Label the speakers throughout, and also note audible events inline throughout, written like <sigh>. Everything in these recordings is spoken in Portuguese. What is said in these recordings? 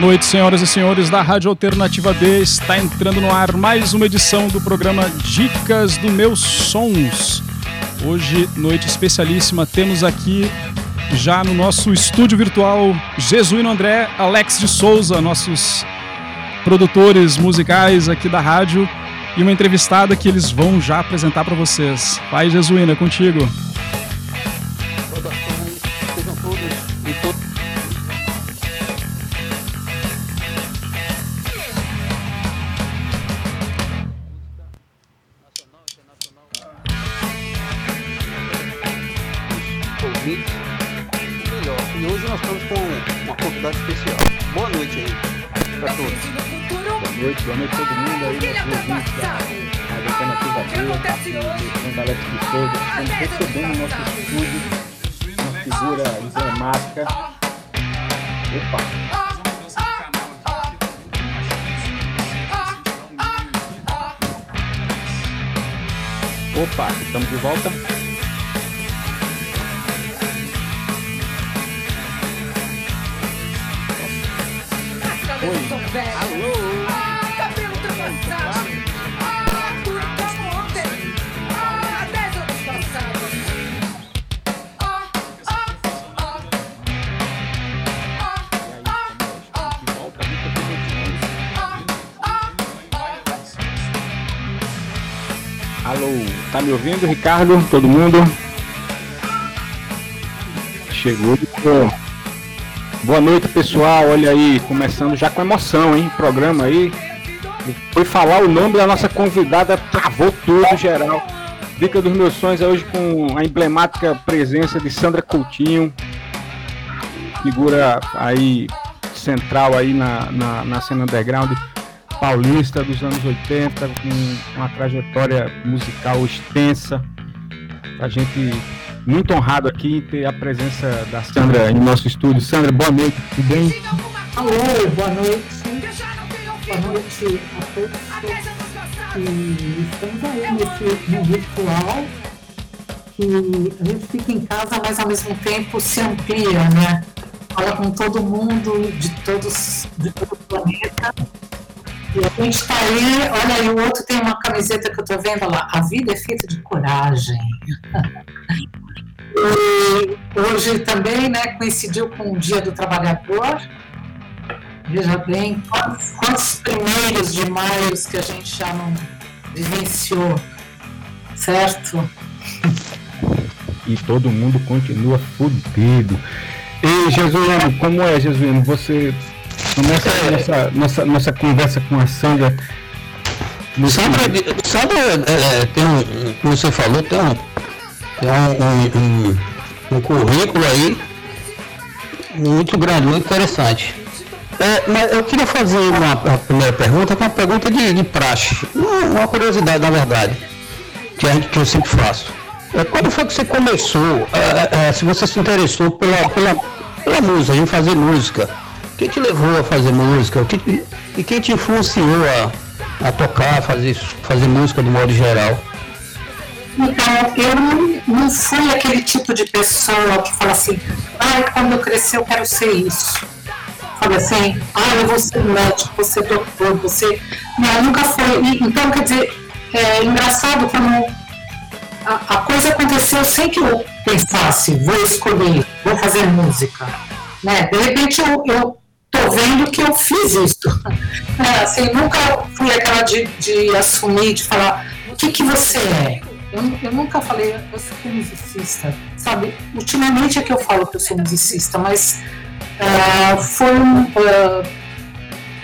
Speaker 1: Noite, senhoras e senhores da Rádio Alternativa D. Está entrando no ar mais uma edição do programa Dicas do Meus Sons. Hoje, noite especialíssima, temos aqui já no nosso estúdio virtual Jesuíno André, Alex de Souza, nossos produtores musicais aqui da rádio, e uma entrevistada que eles vão já apresentar para vocês. Vai, Jesuíno, é contigo. Me ouvindo, Ricardo? Todo mundo? Chegou. Boa noite, pessoal. Olha aí, começando já com emoção, hein? Programa aí. Foi falar o nome da nossa convidada, travou tudo geral. Dica dos meus sonhos é hoje com a emblemática presença de Sandra Coutinho, figura aí central aí na, na, na cena underground paulista dos anos 80, com uma trajetória musical extensa. A gente muito honrado aqui em ter a presença da Sandra em nosso estúdio. Sandra, boa noite, tudo bem?
Speaker 2: Alô, boa noite. Boa noite a todos. E estamos aí nesse no virtual que a gente fica em casa, mas ao mesmo tempo se amplia, né? Fala com todo mundo de todos de todo o planeta e a gente está aí, olha aí, o outro tem uma camiseta que eu estou vendo lá, a vida é feita de coragem. <laughs> e hoje também, né, coincidiu com o Dia do Trabalhador. Veja bem, quantos, quantos primeiros de maio que a gente já não vivenciou, certo?
Speaker 1: E todo mundo continua fudido. E Jesuíno, como é, Jesuíno? Você Começa é, nossa, nossa, nossa conversa com a Sandra.
Speaker 3: Sandra, Sandra é, é, tem um, como você falou, tem um, tem um, um, um currículo aí muito grande, muito interessante. É, mas eu queria fazer uma primeira pergunta, que é uma pergunta de, de praxe, uma, uma, curiosidade na verdade, que, a gente, que eu sempre faço. É, quando foi que você começou, é, é, se você se interessou pela, pela, pela música, em fazer música? Que te levou a fazer música? O que, e quem te influenciou a, a tocar, fazer, fazer música de modo geral?
Speaker 2: Então, eu não, não fui aquele tipo de pessoa que fala assim, ah, quando eu crescer eu quero ser isso. Fala assim, ah, eu vou ser médico, vou ser doutor, você. Não, nunca foi. Então, quer dizer, é engraçado como a, a, coisa aconteceu sem que eu pensasse, vou escolher, vou fazer música. Né? De repente eu, eu tô vendo que eu fiz isso. <laughs> É, assim, nunca fui aquela de, de assumir, de falar o que, que você é. Eu, eu nunca falei, eu sou musicista, sabe? Ultimamente é que eu falo que eu sou musicista, mas uh, foi, uh,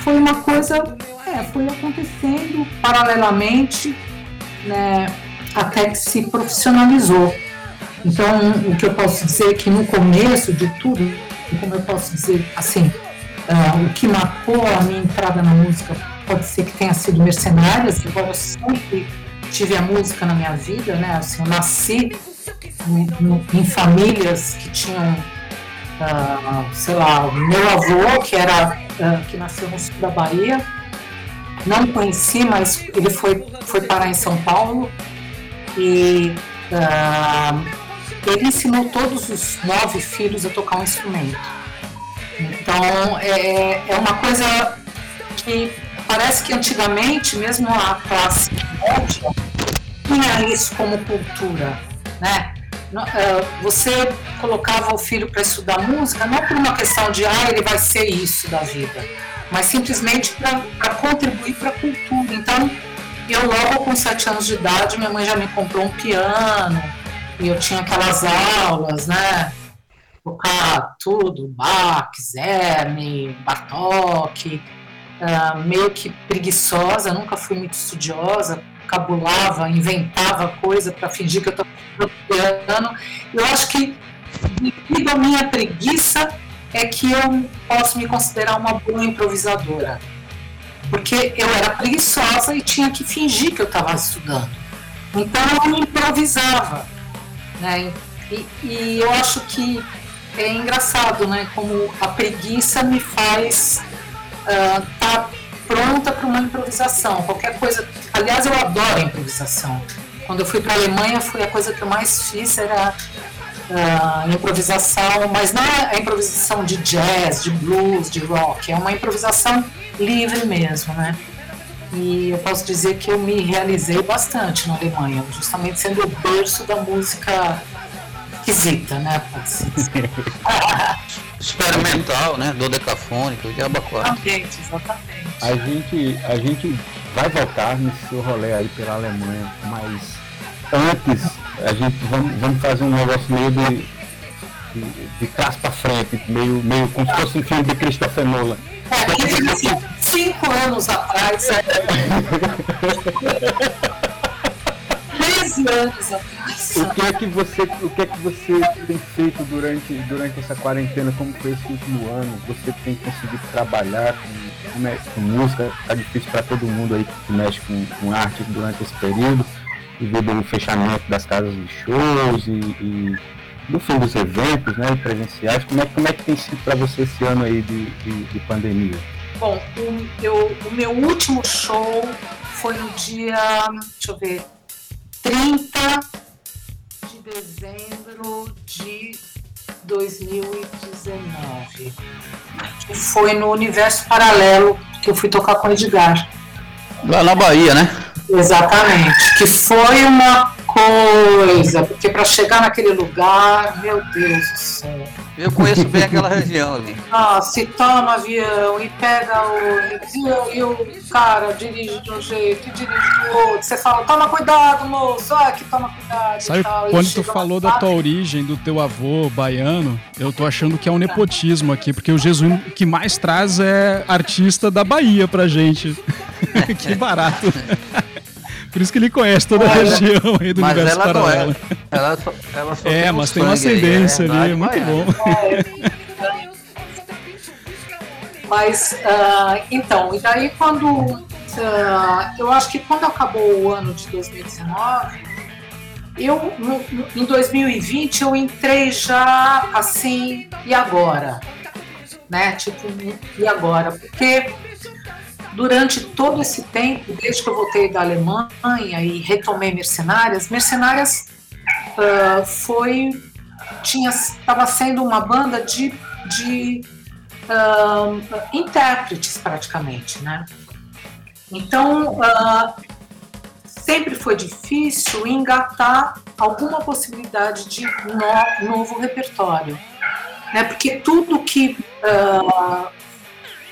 Speaker 2: foi uma coisa, é, foi acontecendo paralelamente, né, até que se profissionalizou. Então, o que eu posso dizer é que no começo de tudo, como eu posso dizer assim, Uh, o que marcou a minha entrada na música pode ser que tenha sido Mercenárias, embora eu sempre tive a música na minha vida, né? Assim, eu nasci no, em famílias que tinham, uh, sei lá, o meu avô, que era uh, que nasceu no sul da Bahia, não conheci, mas ele foi, foi parar em São Paulo e ele ensinou todos os nove filhos a tocar um instrumento. Então, é, é uma coisa que parece que antigamente, mesmo a classe média, tinha isso como cultura, né? É, você colocava o filho para estudar música não por uma questão de ah, ele vai ser isso da vida, mas simplesmente para contribuir para a cultura. Então, eu logo com sete anos de idade, minha mãe já me comprou um piano, e eu tinha aquelas aulas, né? Tocar tudo, Bach, Zerme, Bartok, uh, meio que preguiçosa, nunca fui muito estudiosa, cabulava, inventava coisa para fingir que eu estava piano. Eu acho que devido à minha preguiça é que eu posso me considerar uma boa improvisadora. Porque eu era preguiçosa e tinha que fingir que eu estava estudando. Então eu improvisava. Né? E, e, eu acho que é engraçado, né? Como a preguiça me faz estar uh, tá pronta para uma improvisação. Qualquer coisa. Aliás, eu adoro improvisação. Quando eu fui para a Alemanha, foi a coisa que eu mais fiz era uh, improvisação, mas não é a improvisação de jazz, de blues, de rock. É uma improvisação livre mesmo, né? E eu posso dizer que eu me realizei bastante na Alemanha, justamente sendo o berço da música esquisita, né? <laughs>
Speaker 3: Experimental, né? Do decafônico, de abacuá.
Speaker 2: Exatamente, exatamente.
Speaker 1: A gente, a gente vai voltar nesse seu rolê aí pela Alemanha, mas antes a gente vamos, vamos fazer um negócio meio de, de, de trás para frente, meio, meio como se fosse um filme de Christopher Nolan.
Speaker 2: É, assim, cinco anos atrás. <laughs> 13 anos atrás.
Speaker 1: O que é que você, o que é que você tem feito durante, durante essa quarentena? Como foi esse último ano? Você tem conseguido trabalhar com, com, com música? Tá difícil para todo mundo aí que mexe com, com arte durante esse período, devido ao fechamento das casas de shows e, e no fim dos eventos, né, presenciais. Como é, como é que tem sido para você esse ano aí de, de, de pandemia?
Speaker 2: Bom, o, eu, o meu último show foi no dia, deixa eu ver, 30 de dezembro de 2019. Que foi no Universo Paralelo que eu fui tocar com o Edgar.
Speaker 3: Lá na Bahia, né?
Speaker 2: Exatamente. Que foi uma coisa, porque para chegar naquele lugar, meu Deus do céu.
Speaker 3: Eu conheço bem aquela região ali.
Speaker 2: Ah, se toma avião e pega o. E o cara dirige de um jeito e dirige do outro. Você fala, toma cuidado, moço. Ah, que toma cuidado.
Speaker 4: Sabe, quando tu falou da tua origem, do teu avô baiano, eu tô achando que é um nepotismo aqui, porque o Jesus que mais traz é artista da Bahia pra gente. <laughs> que barato. <laughs> Por isso que ele conhece toda a região aí do mas universo ela paralelo.
Speaker 3: Não é. Ela só, ela só
Speaker 4: é, mas tem uma ascendência aí, é ali, é muito bom.
Speaker 2: mas, uh, então, e daí quando. Uh, eu acho que quando acabou o ano de 2019, eu, no, em 2020, eu entrei já assim, e agora? Né? Tipo, e agora? Porque durante todo esse tempo, desde que eu voltei da Alemanha e retomei Mercenárias, Mercenárias uh, foi tinha estava sendo uma banda de, de uh, intérpretes praticamente, né? Então uh, sempre foi difícil engatar alguma possibilidade de no, novo repertório, né? Porque tudo que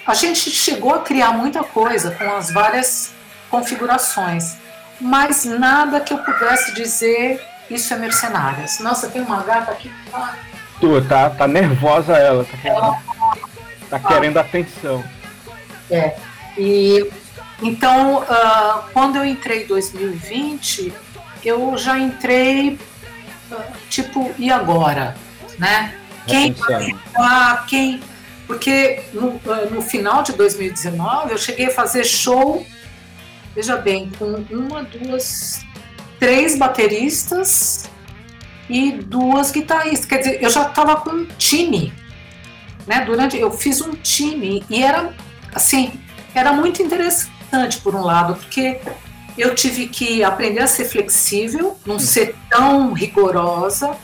Speaker 2: a gente chegou a criar muita coisa com as várias configurações, mas nada que eu pudesse dizer isso é mercenárias. Nossa, tem uma gata aqui.
Speaker 1: Tu, tá, tá nervosa ela, tá querendo, ela... tá querendo atenção.
Speaker 2: É. E então, uh, quando eu entrei em 2020, eu já entrei uh, tipo, e agora? Né? Quem vai quem porque no, eh, no final de 2019 eu cheguei a fazer show, veja bem, com uma, duas, três bateristas e duas guitarristas. Quer dizer, eu já estava com um time. Né? Durante, eu fiz um time e era assim, era muito interessante por um lado, porque eu tive que aprender a ser flexível, não ser tão rigorosa,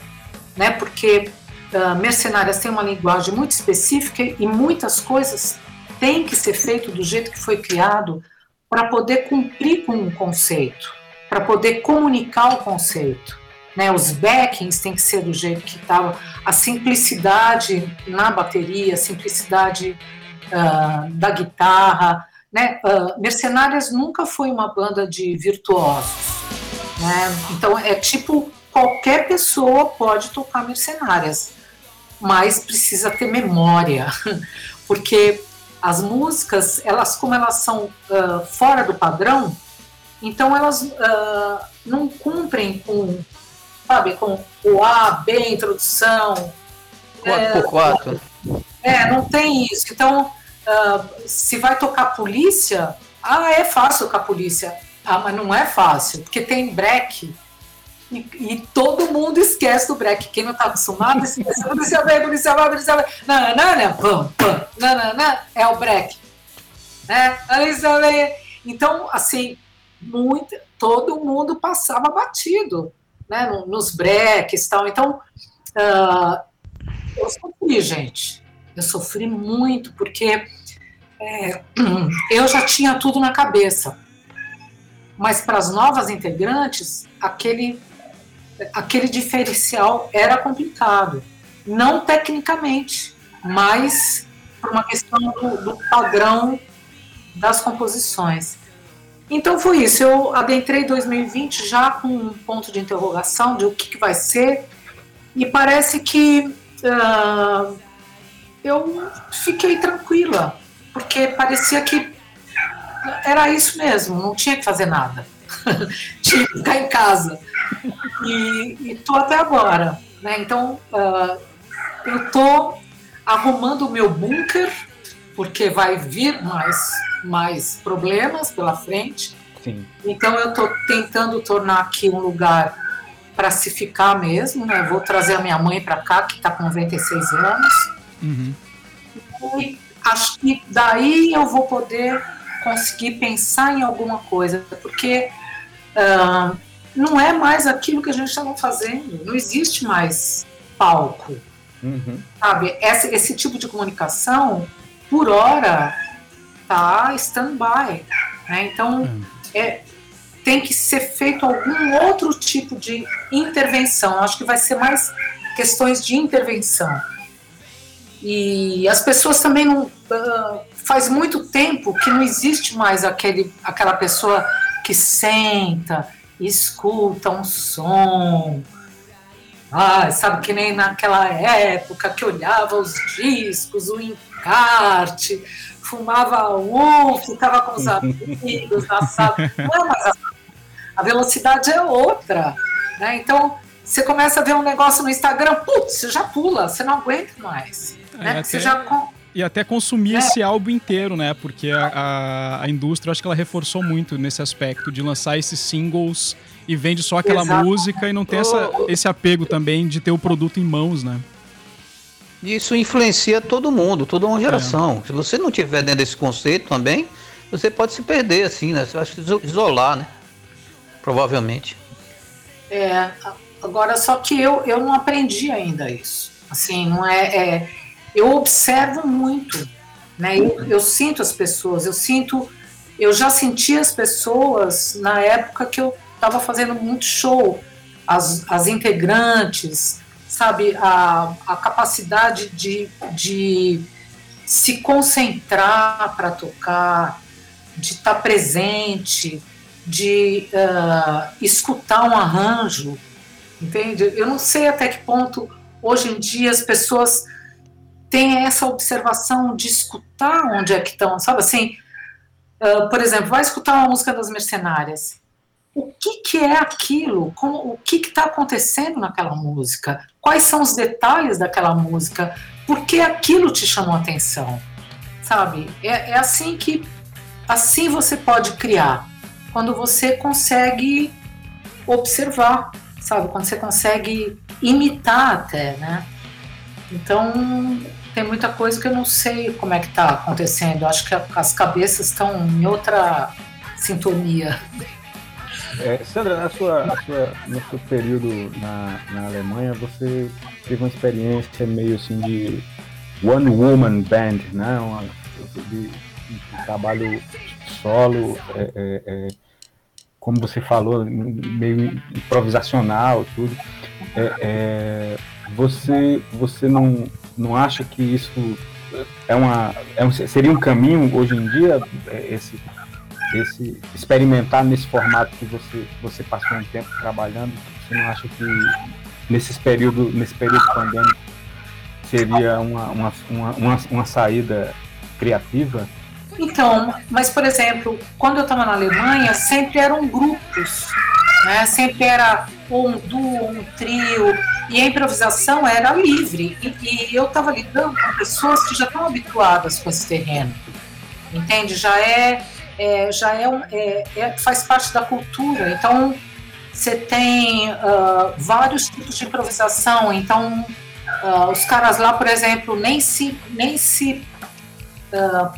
Speaker 2: né? Porque uh, Mercenárias tem uma linguagem muito específica e muitas coisas têm que ser feito do jeito que foi criado para poder cumprir com um conceito, para poder comunicar o conceito. Né? Os backings têm que ser do jeito que estava, a simplicidade na bateria, a simplicidade uh, da guitarra. Né? Uh, Mercenárias nunca foi uma banda de virtuosos. Né? Então é tipo qualquer pessoa pode tocar Mercenárias, mas precisa ter memória, <laughs> porque as músicas, elas como elas são uh, fora do padrão, então elas uh, não cumprem com, sabe, com o A, B, introdução.
Speaker 3: 4x4.
Speaker 2: É, é, não tem isso. Então, uh, se vai tocar polícia, ah, é fácil tocar polícia. Ah, mas não é fácil, porque tem break e, e, todo mundo esquece do break. Quem não está acostumado, esquece. Vem, polícia vai, polícia vai. Não, não, não, pam, pam, não, é o break. Né? Então, assim, muito, todo mundo passava batido né? nos breaks e tal. Então, uh, eu sofri, gente. Eu sofri muito, porque é, <clears throat> eu já tinha tudo na cabeça. Mas para as novas integrantes, aquele aquele diferencial era complicado. Não tecnicamente, mas por uma questão do, do padrão das composições. Então foi isso. Eu adentrei 2020 já com um ponto de interrogação de o que, que vai ser, e parece que uh, eu fiquei tranquila, porque parecia que era isso mesmo, não tinha que fazer nada. <laughs> tinha que ficar em casa e estou até agora. Né? Então, uh, eu estou arrumando o meu bunker, porque vai vir mais, mais problemas pela frente. Sim. Então, eu estou tentando tornar aqui um lugar para se ficar mesmo. Né? Vou trazer a minha mãe para cá, que está com 96 anos. Uhum. E acho que daí eu vou poder conseguir pensar em alguma coisa, porque. Uh, não é mais aquilo que a gente estava fazendo. Não existe mais palco. Uhum. Sabe? Esse, esse tipo de comunicação, por hora, tá stand-by. Né? Então, uhum. é, tem que ser feito algum outro tipo de intervenção. acho que vai ser mais questões de intervenção. E as pessoas também não. Uh, faz muito tempo que não existe mais aquele, aquela pessoa que senta escuta um som. Ah, sabe que nem naquela época que olhava os discos, o encarte, fumava um, ficava com os amigos na sala. Não, mas a, a velocidade é outra. Né? Então, você começa a ver um negócio no Instagram, putz, você já pula, você não aguenta mais. É, né? Você já
Speaker 4: e até consumir é. esse álbum inteiro, né? Porque a, a, a, indústria, acho que ela reforçou muito nesse aspecto de lançar esses singles e vende só aquela Exato. música e não tem essa, esse apego também de ter o produto em mãos, né?
Speaker 3: Isso influencia todo mundo, toda uma geração. É. Se você não tiver dentro desse conceito também, você pode se perder, assim, né? Você vai se isolar, né? Provavelmente.
Speaker 2: É, agora só que eu, eu não aprendi ainda isso. Assim, não é, é eu observo muito, né? Eu, eu, sinto as pessoas, eu sinto, eu já senti as pessoas na época que eu estava fazendo muito show, as, as integrantes, sabe, a, a capacidade de, de se concentrar para tocar, de estar tá presente, de uh, escutar um arranjo, entende? Eu não sei até que ponto hoje em dia as pessoas tem essa observação de escutar onde é que estão, sabe assim? Uh, por exemplo, vai escutar uma música das Mercenárias. O que, que é aquilo? Como, o que está acontecendo naquela música? Quais são os detalhes daquela música? Por que aquilo te chamou a atenção? Sabe? É, é assim que assim você pode criar. Quando você consegue observar, sabe? Quando você consegue imitar até, né? Então, tem muita coisa que eu não sei como é que está acontecendo. Acho que as cabeças estão em outra sintonia.
Speaker 1: É, Sandra, na sua, na sua, no seu período na, na Alemanha, você teve uma experiência meio assim de one woman band, né? Uma, de, de trabalho solo, é, é, é, como você falou, meio improvisacional, tudo. É, é, você, você não, não acha que isso é uma, é um, seria um caminho hoje em dia, esse esse experimentar nesse formato que você você passou um tempo trabalhando, você não acha que nesses período nesse período pandêmico seria uma, uma, uma, uma, uma saída criativa?
Speaker 2: Então, mas por exemplo, quando eu estava na Alemanha, sempre eram grupos, né? Sempre era um duo, um trio, e a improvisação era livre. E, e eu estava lidando com pessoas que já estão habituadas com esse terreno, entende? Já é é, já é, é, é, faz parte da cultura. Então, você tem uh, vários tipos de improvisação. Então, uh, os caras lá, por exemplo, nem se, nem se uh,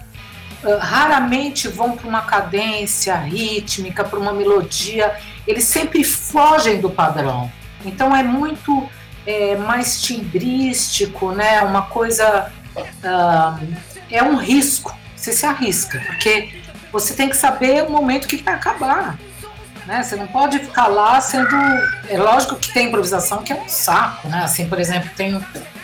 Speaker 2: raramente vão para uma cadência rítmica, para uma melodia. Eles sempre fogem do padrão. Então, é muito é, mais timbrístico, né? Uma coisa é um risco. Você se arrisca, porque você tem que saber o momento que vai acabar. Né? Você não pode ficar lá sendo. É lógico que tem improvisação que é um saco, né? Assim, por exemplo, tem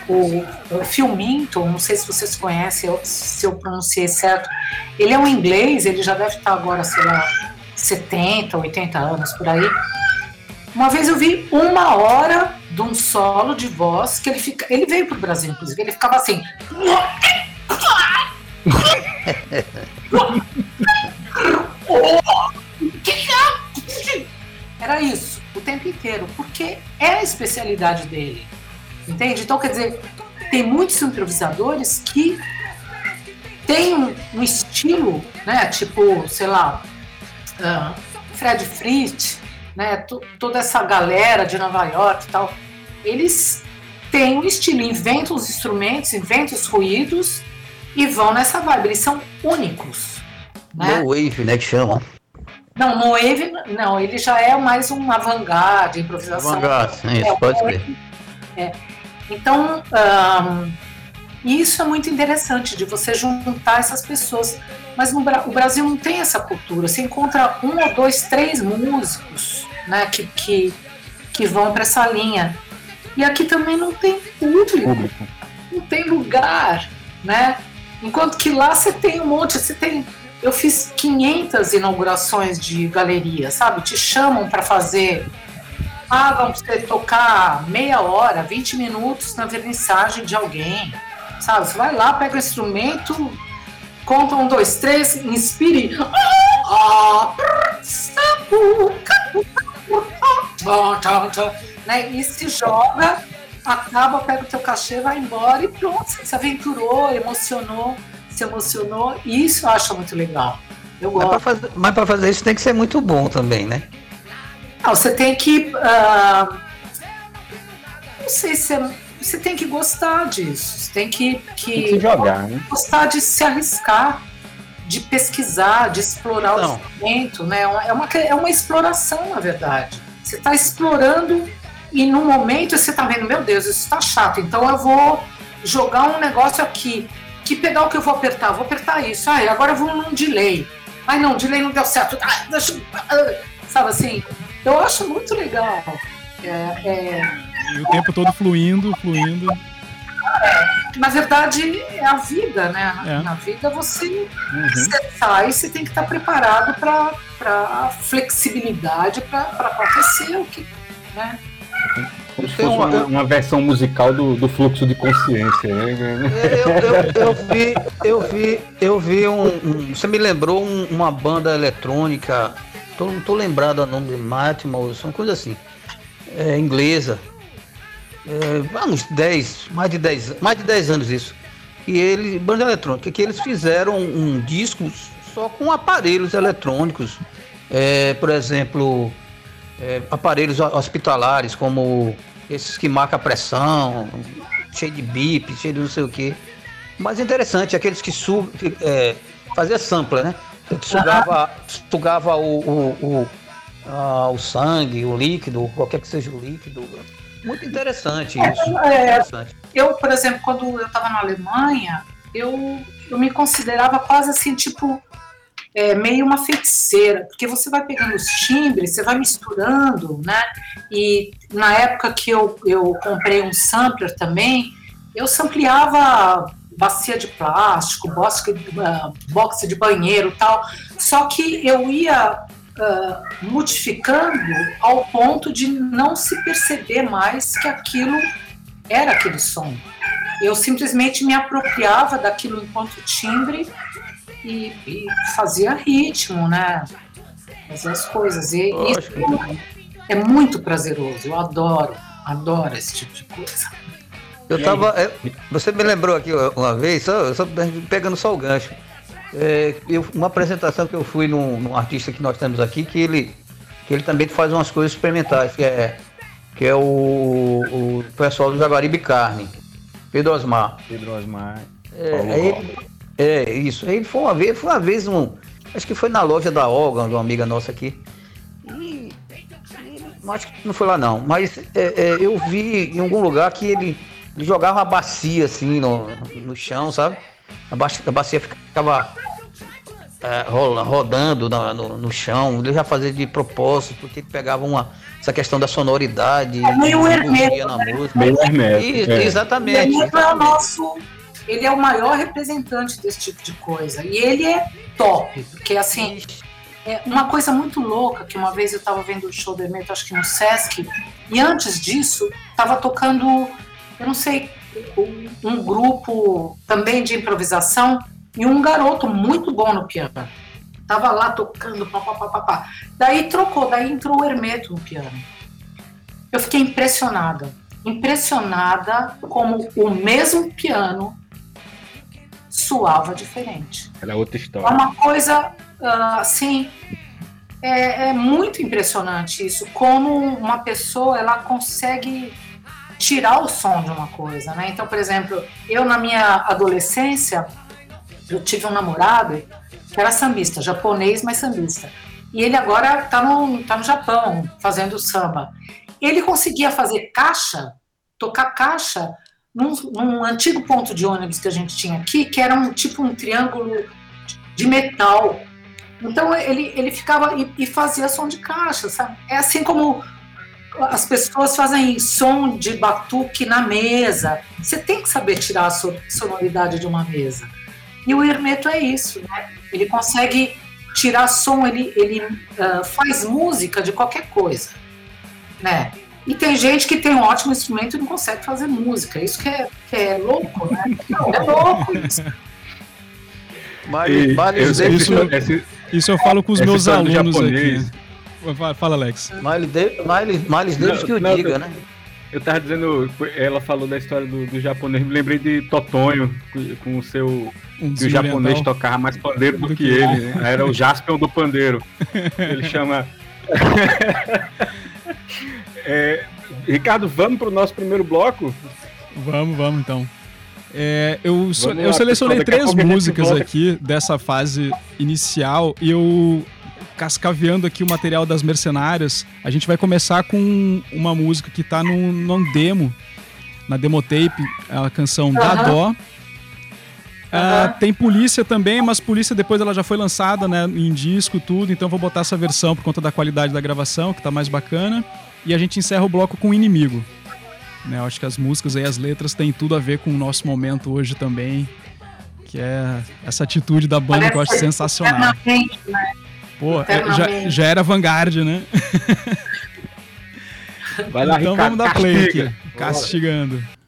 Speaker 2: o, o não sei se vocês conhecem, se eu pronunciei certo. Ele é um inglês, ele já deve estar agora, sei lá, 70, 80 anos por aí. Uma vez eu vi uma hora de um solo de voz que ele fica. Ele veio para o Brasil, inclusive, ele ficava assim. <laughs> Era isso, o tempo inteiro, porque é a especialidade dele. Entende? Então, quer dizer, tem muitos improvisadores que têm um, um estilo, né? Tipo, sei lá, uh, Fred Fritz, né? T toda essa galera de Nova York e tal. Eles têm um estilo, inventam os instrumentos, inventam os ruídos e vão nessa vibe. Eles são únicos.
Speaker 3: Né? No wave, né, que chama.
Speaker 2: Não, no wave, não, ele já é mais um avant-garde, improvisação.
Speaker 3: Avant-garde, isso, é, pode ser.
Speaker 2: É. Então, um, isso é muito interessante, de você juntar essas pessoas. Mas no o Brasil não tem essa cultura. Você encontra um ou dois, três músicos né, que, que, que vão para essa linha. E aqui também não tem público, não tem lugar, né? Enquanto que lá você tem um monte, você tem. Eu fiz 500 inaugurações de galeria, sabe? Te chamam para fazer. Ah, vamos tocar meia hora, 20 minutos na vernissagem de alguém, sabe? Você vai lá, pega o instrumento, conta um, dois, três, inspire. Né? E se joga acaba, pega o teu cachê, vai embora e pronto. Você se aventurou, emocionou, se emocionou. E isso eu acho muito legal. Eu gosto.
Speaker 3: Mas para fazer, isso tem que ser muito bom também, né?
Speaker 2: Não, você tem que. Uh, não sei se é, você tem que gostar disso. Você tem que, que,
Speaker 1: tem que jogar, né?
Speaker 2: gostar de se arriscar, de pesquisar, de explorar então. o instrumento, né? É uma, é uma exploração, na verdade. Você está explorando e no momento você tá vendo, meu Deus, isso tá chato, então eu vou jogar um negócio aqui. Que pedal que eu vou apertar? Vou apertar isso. Ah, agora eu vou num delay. Ai não, delay não deu certo. Ah, deixa... Sabe assim? Eu acho muito legal. É, é...
Speaker 4: E o tempo todo fluindo, fluindo.
Speaker 2: Na verdade, é a vida, né? É. Na vida você, uhum. você sai, você tem que estar preparado para flexibilidade para acontecer o que. Né?
Speaker 1: Como se fosse uma, uma, uma, versão musical do, do fluxo de consciência, né?
Speaker 3: Eu, eu, eu vi, eu vi, eu vi um, um Você me lembrou um, uma banda eletrônica, tô, tô lembrado o nome de Matmos, uma coisa assim. É, inglesa. É, há uns 10, mais de 10, mais de 10 anos isso. E ele, banda eletrônica, que eles fizeram um, disco só com aparelhos eletrônicos. É, por exemplo, é, aparelhos hospitalares, como esses que marcam a pressão, cheio de bip, cheio de não sei o que. Mais interessante, aqueles que, su é, fazia sampler, né? Sugava, sugava o, o, o, ah, o sangue, o líquido, qualquer que seja o líquido. Muito interessante isso. É, interessante.
Speaker 2: Eu, por exemplo, quando eu estava na Alemanha, eu, eu me considerava quase assim, tipo, é, meio uma feiticeira, porque você vai pegando os timbres, você vai misturando, né? E na época que eu, eu comprei um sampler também, eu sampleava bacia de plástico, boxe, uh, boxe de banheiro tal, só que eu ia uh, modificando ao ponto de não se perceber mais que aquilo era aquele som. Eu simplesmente me apropriava daquilo enquanto timbre e, e fazia ritmo, né? Fazia as coisas. E isso é muito prazeroso. Eu adoro, adoro esse tipo de coisa.
Speaker 3: Eu tava. É, você me lembrou aqui uma vez, só, só pegando só o gancho. É, eu, uma apresentação que eu fui num, num, artista que nós temos aqui, que ele, que ele também faz umas coisas experimentais, que é, que é o, o pessoal do Jaguaribe Carne, Pedro Osmar.
Speaker 1: Pedro Osmar.
Speaker 3: É, é, isso. Aí foi uma vez, foi uma vez um. Acho que foi na loja da Olga, de uma amiga nossa aqui. E, acho que não foi lá não. Mas é, é, eu vi em algum lugar que ele, ele jogava uma bacia assim no, no chão, sabe? A bacia, a bacia ficava é, rodando no, no, no, chão. Ele já fazia de propósito, porque ele pegava uma, essa questão da sonoridade.
Speaker 2: É meio hermeto. Na
Speaker 3: né? música. Meio hermeto.
Speaker 2: É. Exatamente. O é o nosso ele é o maior representante desse tipo de coisa. E ele é top, porque assim, é uma coisa muito louca que uma vez eu estava vendo o show do Hermeto, acho que no Sesc, e antes disso estava tocando, eu não sei, um grupo também de improvisação e um garoto muito bom no piano. Tava lá tocando, papapá. Daí trocou, daí entrou o Hermeto no piano. Eu fiquei impressionada. Impressionada como o mesmo piano suava diferente.
Speaker 1: Era outra história.
Speaker 2: É uma coisa, uh, assim, é, é, muito impressionante isso, como uma pessoa ela consegue tirar o som de uma coisa, né? Então, por exemplo, eu na minha adolescência, eu tive um namorado que era sambista, japonês, mas sambista. E ele agora está no, tá no Japão, fazendo samba. Ele conseguia fazer caixa, tocar caixa num, num, antigo ponto de ônibus que a gente tinha aqui, que era um tipo um triângulo de metal. Então ele, ele ficava e, e fazia som de caixa, sabe? É assim como as pessoas fazem som de batuque na mesa. Você tem que saber tirar a sonoridade de uma mesa. E o Hermeto é isso, né? Ele consegue tirar som, ele, ele uh, faz música de qualquer coisa, né? E tem gente que tem um ótimo instrumento e não consegue fazer música. Isso que é, que é louco, né? Não, <laughs> é louco isso.
Speaker 4: Mas, isso, isso, isso, eu falo com os meus alunos aqui. Fala, Alex.
Speaker 3: Miles, Miles Davis que o diga, né?
Speaker 1: Eu tava dizendo, ela falou da história do, do japonês, me lembrei de Totonho, com o seu. Um que o japonês oriental. tocava mais pandeiro do, do que, que, ele, né? Era o Jaspion do pandeiro. Ele chama. <laughs> É, Ricardo, vamos para o nosso primeiro bloco?
Speaker 4: Vamos, vamos então. É, eu, vamos eu selecionei três músicas aqui dessa fase inicial e eu cascaveando aqui o material das mercenárias. A gente vai começar com uma música que está num, num demo, na demotape, a canção Da Dó. Uh, tem polícia também, mas polícia depois ela já foi lançada né, em disco tudo, então vou botar essa versão por conta da qualidade da gravação, que tá mais bacana. E a gente encerra o bloco com o inimigo. Né, eu acho que as músicas e as letras têm tudo a ver com o nosso momento hoje também. Que é essa atitude da banda Parece que eu acho sensacional. Né? Pô, é, já, já, era Vanguard, né? Vai lá, então vamos dar play castiga. aqui. Castigando. Bora.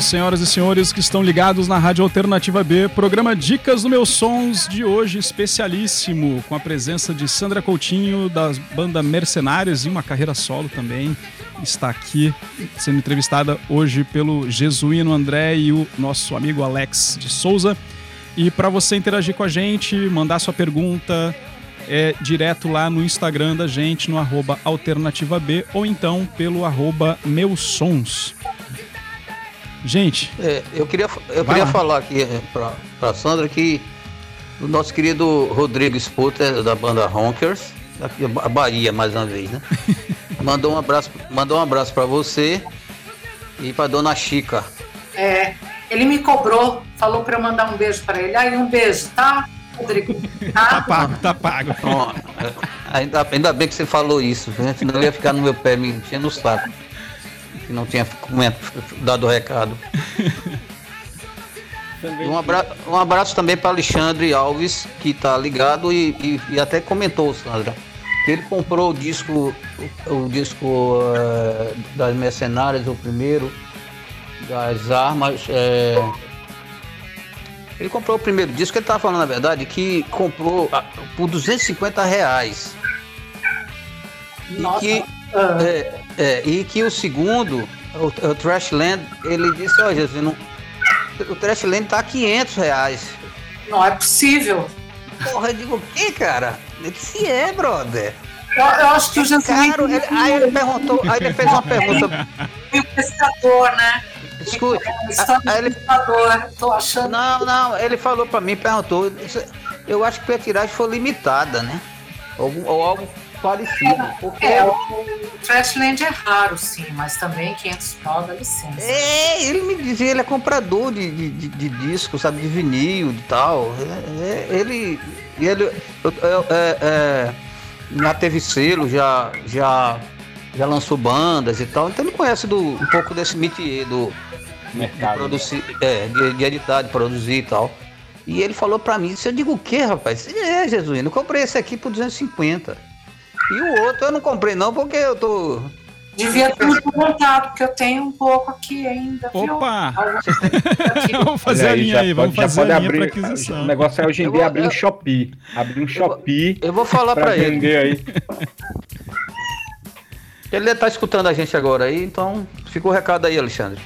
Speaker 4: Senhoras e senhores que estão ligados na Rádio Alternativa B, programa Dicas do Meus Sons de hoje especialíssimo, com a presença de Sandra Coutinho, da banda Mercenários, e uma carreira solo também. Está aqui sendo entrevistada hoje pelo Jesuíno André e o nosso amigo Alex de Souza. E para você interagir com a gente, mandar sua pergunta, é direto lá no Instagram da gente, no arroba Alternativa B, ou então pelo arroba Meus Sons. Gente.
Speaker 3: É, eu queria, eu queria falar aqui é, para a Sandra que o nosso querido Rodrigo Sputter, da banda Honkers, daqui a Bahia mais uma vez, né? <laughs> mandou um abraço, mandou um abraço para você e para dona Chica.
Speaker 2: É, ele me cobrou, falou para eu mandar um beijo para ele. Aí um beijo, tá? Rodrigo.
Speaker 4: Tá, <laughs> tá pago, tá pago.
Speaker 3: Bom, ainda, ainda bem que você falou isso, né? senão eu ia ficar no meu pé me enchendo o saco que não tinha dado o recado. Um abraço, um abraço também para Alexandre Alves, que está ligado e, e, e, até comentou, Sandra, que ele comprou o disco, o, o disco uh, das Mercenárias, o primeiro, das armas. É, ele comprou o primeiro disco, ele estava falando, na verdade, que comprou uh, por 250 reais.
Speaker 2: Nossa.
Speaker 3: E que, é, é, e que o segundo, o, o Trashland, ele disse, ó, oh, Jesus, não, o Trashland tá a 500 reais.
Speaker 2: Não é possível.
Speaker 3: Porra, eu digo, o que, cara? Ele disse, é, brother.
Speaker 2: Eu, eu acho que o Jesus...
Speaker 3: Caro, ele, aí ele perguntou, aí ele fez uma pergunta... <laughs>
Speaker 2: E o pescador, né?
Speaker 3: Escute,
Speaker 2: aí ele... tô achando...
Speaker 3: Não, não, ele falou pra mim, perguntou, eu acho que a tiragem foi limitada, né? Ou, ou algo parecido. Porque...
Speaker 2: É, o Trashland é raro, sim, mas também 500 pau dá licença.
Speaker 3: É, ele me dizia, ele é comprador de, de, de, de disco, sabe, de vinil e tal. É, é, ele, ele é, é, já teve selo, já, já, já lançou bandas e tal, então ele conhece do, um pouco desse métier do mercado, de, produzir, é, de, de editar, de produzir e tal. E ele falou pra mim, eu digo o que, rapaz? É, Jesuíno, eu comprei esse aqui por 250. E o outro eu não comprei não, porque eu tô.
Speaker 2: Devia ter me perguntado, porque eu tenho um pouco aqui ainda.
Speaker 4: Opa! <laughs> vamos fazer a linha aí, vamos fazer a linha para aquisição.
Speaker 1: O negócio é hoje em dia abrir um Shopee. Abrir um Shopee.
Speaker 3: Eu vou falar para ele. Aí. Ele tá escutando a gente agora aí, então fica o recado aí, Alexandre.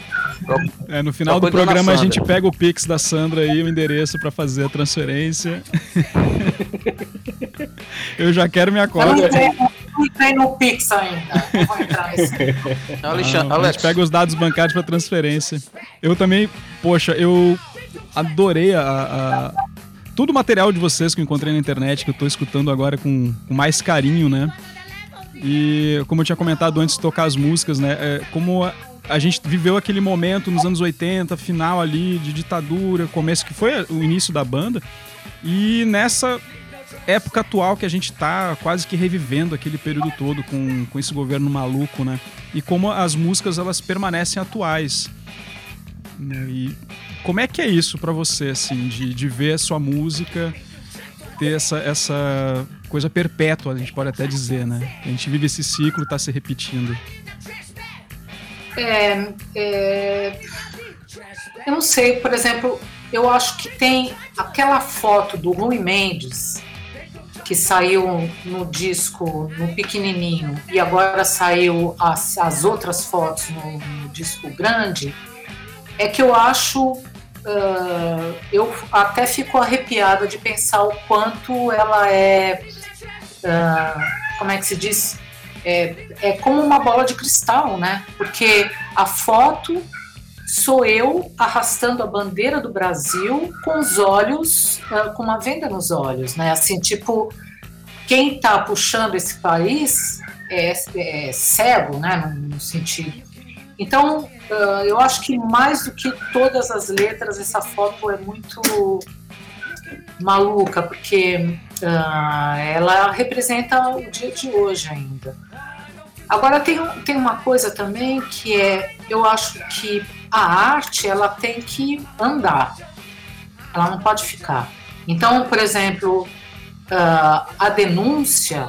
Speaker 4: É, no final do programa a gente pega o Pix da Sandra aí, o endereço para fazer a transferência. <laughs> Eu já quero minha cota.
Speaker 2: não entrei no Pix ainda. Não vou entrar nesse.
Speaker 4: Alexandre, ah, a gente pega os dados bancários para transferência. Eu também, poxa, eu adorei a, a, todo o material de vocês que eu encontrei na internet, que eu estou escutando agora com, com, mais carinho, né? E como eu tinha comentado antes de tocar as músicas, né? É, como a, gente viveu aquele momento nos anos 80, final ali de ditadura, começo que foi o início da banda. E nessa época atual que a gente está quase que revivendo aquele período todo com, com esse governo maluco, né? E como as músicas elas permanecem atuais. Né? E como é que é isso para você, assim, de, de ver a sua música ter essa, essa coisa perpétua, a gente pode até dizer, né? A gente vive esse ciclo, está se repetindo.
Speaker 2: É, é, eu não sei, por exemplo, eu acho que tem aquela foto do Rui Mendes que saiu no disco no pequenininho e agora saiu as, as outras fotos no, no disco grande, é que eu acho uh, eu até fico arrepiada de pensar o quanto ela é uh, como é que se diz é, é como uma bola de cristal, né? Porque a foto sou eu arrastando a bandeira do Brasil com os olhos, com uma venda nos olhos, né? Assim, tipo, quem está puxando esse país é, é, cego, né? No, no sentido. Então, eu acho que mais do que todas as letras, essa foto é muito maluca, porque ela representa o dia de hoje ainda. Agora tem, tem uma coisa também que é, eu acho que a arte ela tem que andar, ela não pode ficar. Então, por exemplo, uh, a denúncia,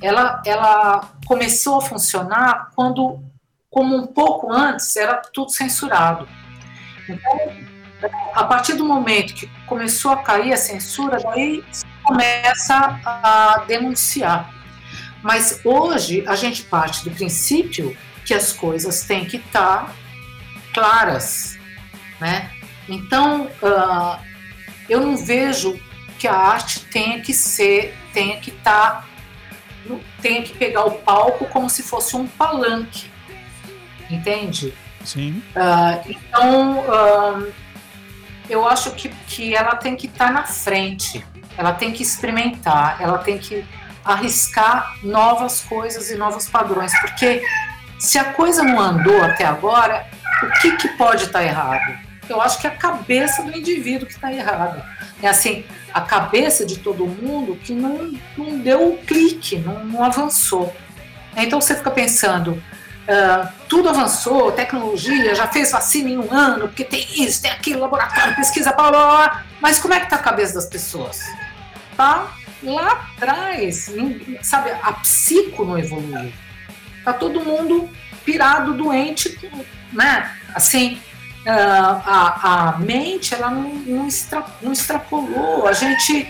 Speaker 2: ela, ela começou a funcionar quando, como um pouco antes, era tudo censurado. Então, a partir do momento que começou a cair a censura, daí começa a denunciar. Mas hoje a gente parte do princípio que as coisas têm que estar tá claras, né? Então uh, eu não vejo que a arte tenha que ser, tenha que estar, tá, tenha que pegar o palco como se fosse um palanque, entende?
Speaker 4: Sim.
Speaker 2: Uh, então uh, eu acho que, que ela tem que estar tá na frente, ela tem que experimentar, ela tem que arriscar novas coisas e novos padrões, porque se a coisa não andou até agora, o que, que pode estar tá errado? Eu acho que é a cabeça do indivíduo que está errado. É assim, a cabeça de todo mundo que não, não deu o um clique, não, não, avançou. Então você fica pensando, uh, tudo avançou, tecnologia, já fez vacina em um ano, porque tem isso, tem aquilo, laboratório, pesquisa, blá, blá, blá. Mas como é que está a cabeça das pessoas? Tá lá atrás, sabe, a psico não evoluiu. Tá todo mundo pirado, doente, né? Assim, ah, a, a mente, ela não, não, extra, não extrapolou. A gente,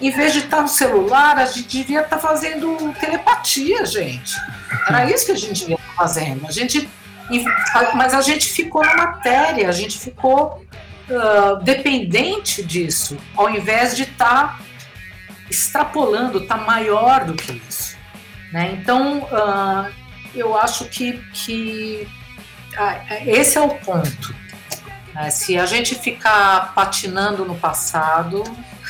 Speaker 2: em vez de estar no celular, a gente devia estar fazendo telepatia, gente. Era isso que a gente devia estar fazendo. A gente, mas a gente ficou na matéria, a gente ficou uh, dependente disso, ao invés de estar extrapolando, está maior do que isso. Né? Então, uh, eu acho que, que uh, esse é o ponto. Né? Se a gente ficar patinando no passado,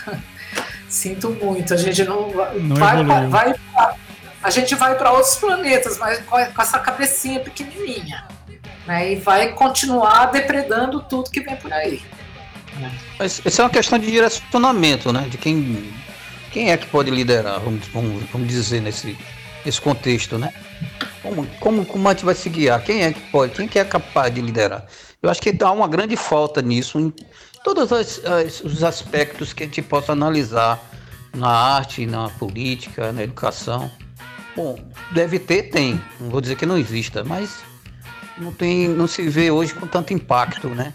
Speaker 2: <laughs> sinto muito, a gente não, não vai, vai, vai, a gente vai para outros planetas, mas com essa cabecinha pequenininha. Né? E vai continuar depredando tudo que vem por aí.
Speaker 3: Mas isso é uma questão de direcionamento, né? De quem quem é que pode liderar, vamos, vamos, vamos dizer, nesse, nesse contexto, né? Como, como, como a gente vai se guiar? Quem é que pode? Quem que é capaz de liderar? Eu acho que há uma grande falta nisso em todos as, as, os aspectos que a gente possa analisar na arte, na política, na educação. Bom, deve ter, tem. Não vou dizer que não exista, mas não tem, não se vê hoje com tanto impacto, né?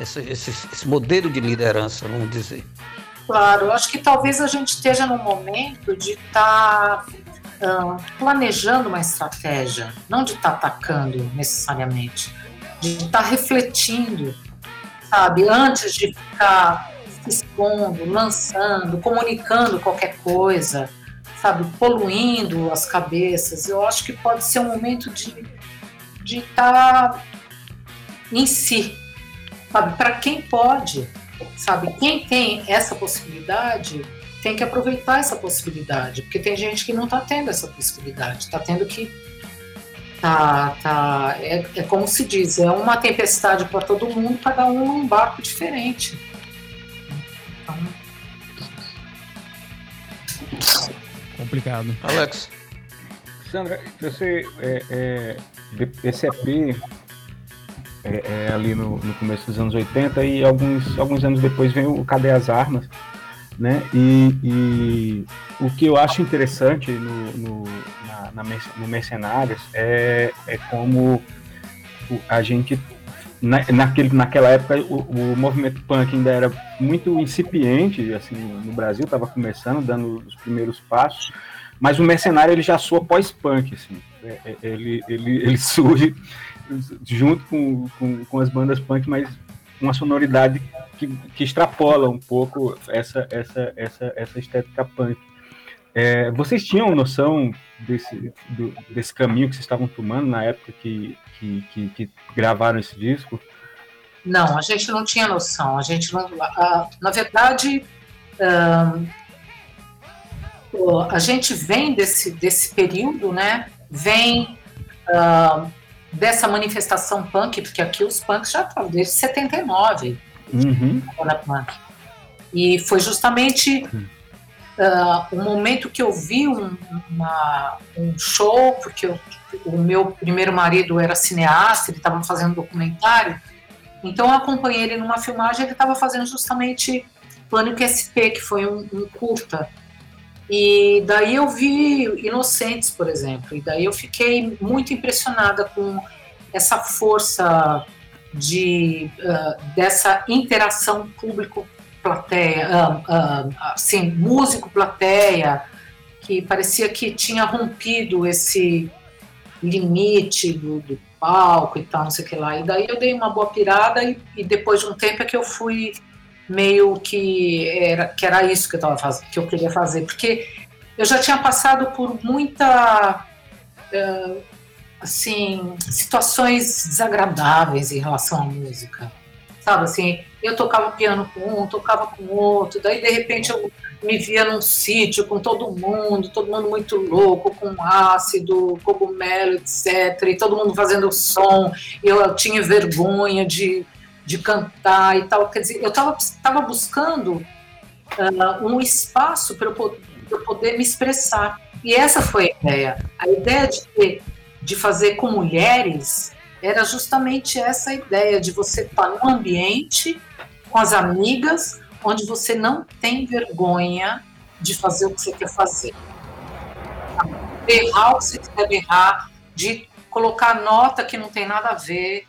Speaker 3: Esse, esse, esse modelo de liderança, vamos dizer.
Speaker 2: Claro, acho que talvez a gente esteja no momento de estar tá, uh, planejando uma estratégia, não de estar tá atacando necessariamente, de estar tá refletindo, sabe, antes de ficar expondo, lançando, comunicando qualquer coisa, sabe, poluindo as cabeças. Eu acho que pode ser um momento de de estar tá em si, sabe? Para quem pode, sabe? Quem tem essa possibilidade tem que aproveitar essa possibilidade, porque tem gente que não está tendo essa possibilidade, está tendo que tá, tá é, é, como se diz, é uma tempestade para todo mundo, cada um num barco diferente. Então...
Speaker 4: Complicado.
Speaker 3: Alex.
Speaker 1: Sandra, você é, é, esse EP é, é ali no, no, começo dos anos 80 e alguns, alguns anos depois vem o Cadê as Armas, né? E, e o que eu acho interessante no, no, na, na, no Mercenários é, é como a gente na, naquele, naquela época o, o, movimento punk ainda era muito incipiente assim no Brasil estava começando dando os primeiros passos mas o mercenário ele já soa pós-punk assim é, é, ele, ele, ele <laughs> surge junto com, com, com, as bandas punk, mas uma sonoridade que, que extrapola um pouco essa, essa, essa, essa estética punk. É, vocês tinham noção desse, do, desse caminho que vocês estavam tomando na época que, que, que, que gravaram esse disco?
Speaker 2: Não, a gente não tinha noção. A gente não, a, na verdade, uh, a gente vem desse, desse período, né? vem dessa manifestação punk, porque aqui os punks já estão desde 79, uhum. punk. E foi justamente uh, o momento que eu vi um, uma, um show, porque eu, o meu primeiro marido era cineasta, ele estava fazendo um documentário, então eu acompanhei ele numa filmagem, ele estava fazendo justamente Pânico SP, que foi um, um curta, e daí eu vi Inocentes, por exemplo, e daí eu fiquei muito impressionada com essa força de uh, dessa interação público-plateia, uh, uh, assim, músico-plateia, que parecia que tinha rompido esse limite do, do, palco e tal, não sei o que lá. E daí eu dei uma boa pirada e, e depois de um tempo é que eu fui meio que era, que era isso que eu, tava que eu queria fazer, porque eu já tinha passado por muita uh, assim situações desagradáveis em relação à música, sabe assim, eu tocava piano com um, tocava com outro, daí de repente eu me via num sítio com todo mundo, todo mundo muito louco, com ácido, cogumelo, etc, e todo mundo fazendo som, eu tinha vergonha de de cantar e tal. Quer dizer, eu estava buscando uh, um espaço para eu, eu, poder me expressar. E essa foi a ideia. A ideia de, de fazer com mulheres era justamente essa ideia de você estar num ambiente com as amigas, onde você não tem vergonha de fazer o que você quer fazer. Berrar o que você quer berrar, de colocar nota que não tem nada a ver,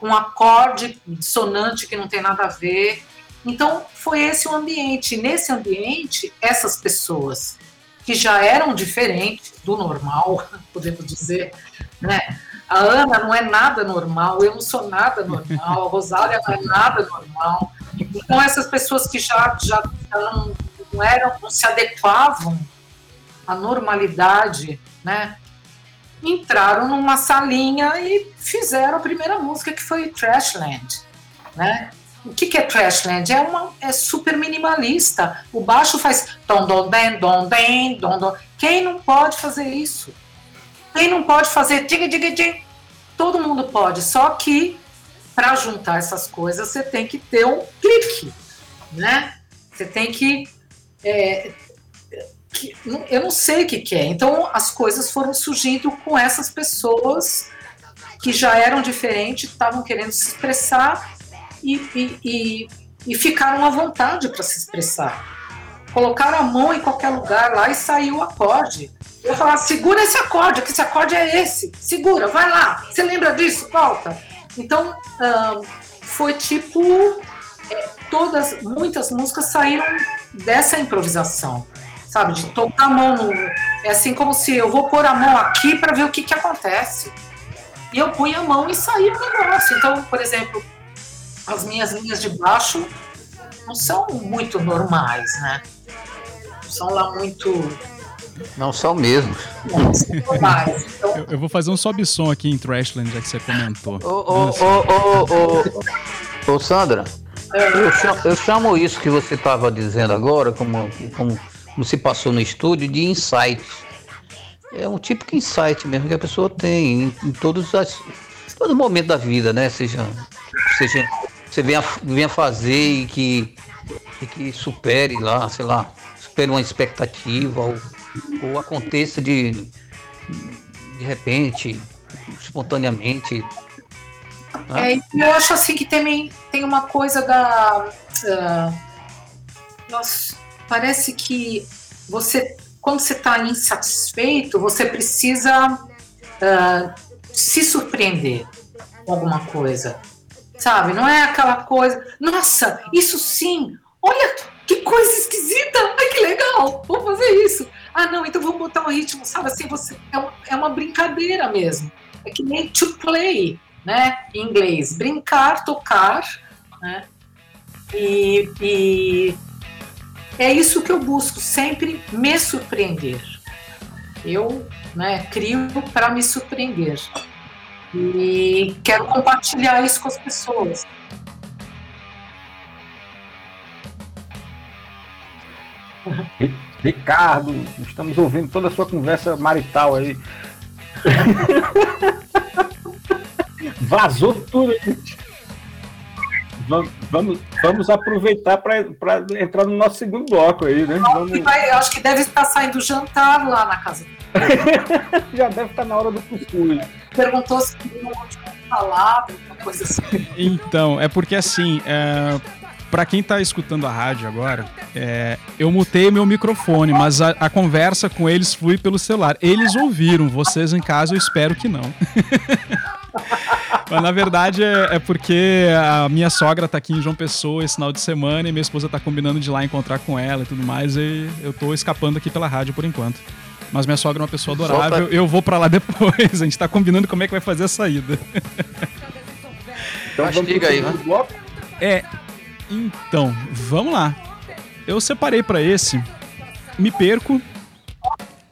Speaker 2: com acorde dissonante que não tem nada a ver. Então, foi esse o ambiente. Nesse ambiente, essas pessoas que já eram diferentes do normal, <laughs> podemos dizer, né? A Ana não é nada normal, eu não sou nada normal, a Rosália não é nada normal. Então, essas pessoas que já, já, já não, não eram, não se adequavam à normalidade, né? Entraram numa salinha e fizeram a primeira música que foi Trashland, né? O que, que é Trashland? É uma é super minimalista. O baixo faz dom dom den dom den dom dom. Quem não pode fazer isso? Quem não pode fazer dig dig dig? Todo mundo pode, só que para juntar essas coisas você tem que ter um clique, né? Você tem que é, que, eu não sei o que, que é. Então as coisas foram surgindo com essas pessoas que já eram diferentes, estavam querendo se expressar e, e, e, e ficaram à vontade para se expressar. Colocaram a mão em qualquer lugar lá e saiu o acorde. Eu falava, segura esse acorde, que esse acorde é esse. Segura, vai lá. Você lembra disso? Volta. Então, foi tipo. É, todas, muitas músicas saíram dessa improvisação sabe? De tocar a mão no. É assim como se eu vou pôr a mão aqui para ver o que, que acontece. E eu punho a mão e saí o negócio. Então, por exemplo, as minhas linhas de baixo não são muito normais, né? São lá muito
Speaker 3: Não são mesmo. Não, são.
Speaker 4: Então... Eu, eu, vou fazer um sobe-som aqui em Trashland, já que você comentou.
Speaker 3: Ô, ô, ô, ô, ô, ô, Sandra, eu chamo, eu chamo, isso que você estava dizendo agora, como, como, como se passou no estúdio, de insight. É um típico insight mesmo que a pessoa tem em, em todos as todo momento da vida, né? Seja, seja você venha, venha fazer e que, e que supere lá, sei lá, supere uma expectativa ou, ou aconteça de, de repente, espontaneamente.
Speaker 2: Né? É, eu acho assim que também tem uma coisa da. Uh, parece que você, quando você está insatisfeito, você precisa uh, se surpreender com alguma coisa sabe? Não é aquela coisa, nossa, isso sim, olha que coisa esquisita, ai que legal, vou fazer isso. Ah, não, então vou botar um ritmo, sabe? Assim, você é uma, é uma brincadeira mesmo. É que nem to play, né? Em inglês, brincar, tocar, né? E, e é isso que eu busco, sempre me surpreender. Eu né, crio para me surpreender. E quero compartilhar isso com as pessoas.
Speaker 1: Ricardo, estamos ouvindo toda a sua conversa marital aí. <laughs> Vazou tudo. Vamos, vamos, vamos aproveitar para entrar no nosso segundo bloco aí, né? Vamos...
Speaker 2: Vai, eu acho que deve estar saindo jantar lá na casa. <laughs>
Speaker 1: Já deve estar na hora do cuscuz perguntou se
Speaker 2: uma palavra, uma coisa assim.
Speaker 4: Então, é porque assim, é, para quem tá escutando a rádio agora, é, eu mutei meu microfone, mas a, a, conversa com eles flui pelo celular. Eles ouviram, vocês em casa eu espero que não. <laughs> <laughs> mas na verdade é, é, porque a minha sogra tá aqui em João Pessoa esse final de semana e minha esposa tá combinando de ir lá encontrar com ela e tudo mais, e eu tô escapando aqui pela rádio por enquanto. Mas minha sogra é uma pessoa adorável, pra... eu vou para lá depois. A gente tá combinando como é que vai fazer a saída.
Speaker 3: Então Mastiga aí, né?
Speaker 4: É. Então, vamos lá. Eu separei para esse Me Perco,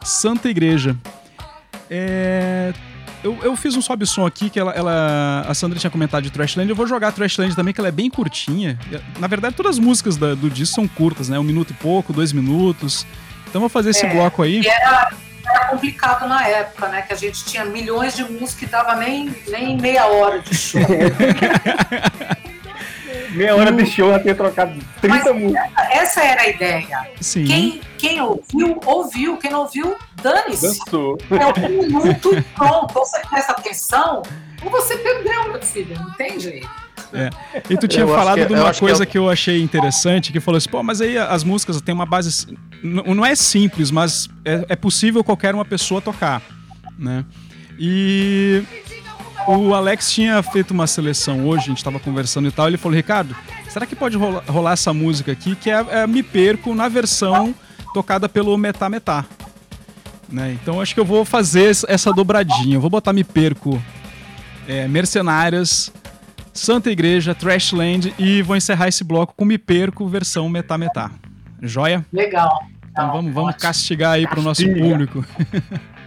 Speaker 4: Santa Igreja. É, eu, eu, fiz um sobe som aqui que ela, ela, a Sandra tinha comentado de Trashland. Eu vou jogar Trashland também, que ela é bem curtinha. Na verdade, todas as músicas da, do disco são curtas, né? Um minuto e pouco, dois minutos. Então vou fazer esse é, bloco aí.
Speaker 2: Era, era, complicado na época, né? Que a gente tinha milhões de músicas e dava nem, nem meia hora de show. <laughs>
Speaker 1: meia hora de show ia ter trocado 30 Mas músicas.
Speaker 2: Essa era a ideia.
Speaker 4: Sim.
Speaker 2: Quem, quem ouviu, ouviu. Quem não ouviu, dane-se. É um minuto pronto. Ou você presta atenção, ou você perdeu, meu filho. Não tem jeito.
Speaker 4: É. E tu tinha eu falado que, de uma coisa que eu... que eu... achei interessante, que falou assim, pô, mas aí as músicas têm uma base. Não é simples, mas é, é possível qualquer uma pessoa tocar. Né? E o Alex tinha feito uma seleção hoje, a gente estava conversando e tal, ele falou, Ricardo, será que pode rolar, rolar essa música aqui, que é, é, Me Perco na versão tocada pelo Metá Metá. Né? Então acho que eu vou fazer essa dobradinha, eu vou botar Me Perco é, Mercenárias Santa Igreja, Trashland e vou encerrar esse bloco com Me Perco, versão metá-metá. Joia?
Speaker 2: Legal.
Speaker 4: Então vamos, vamos castigar aí para o nosso público. <laughs>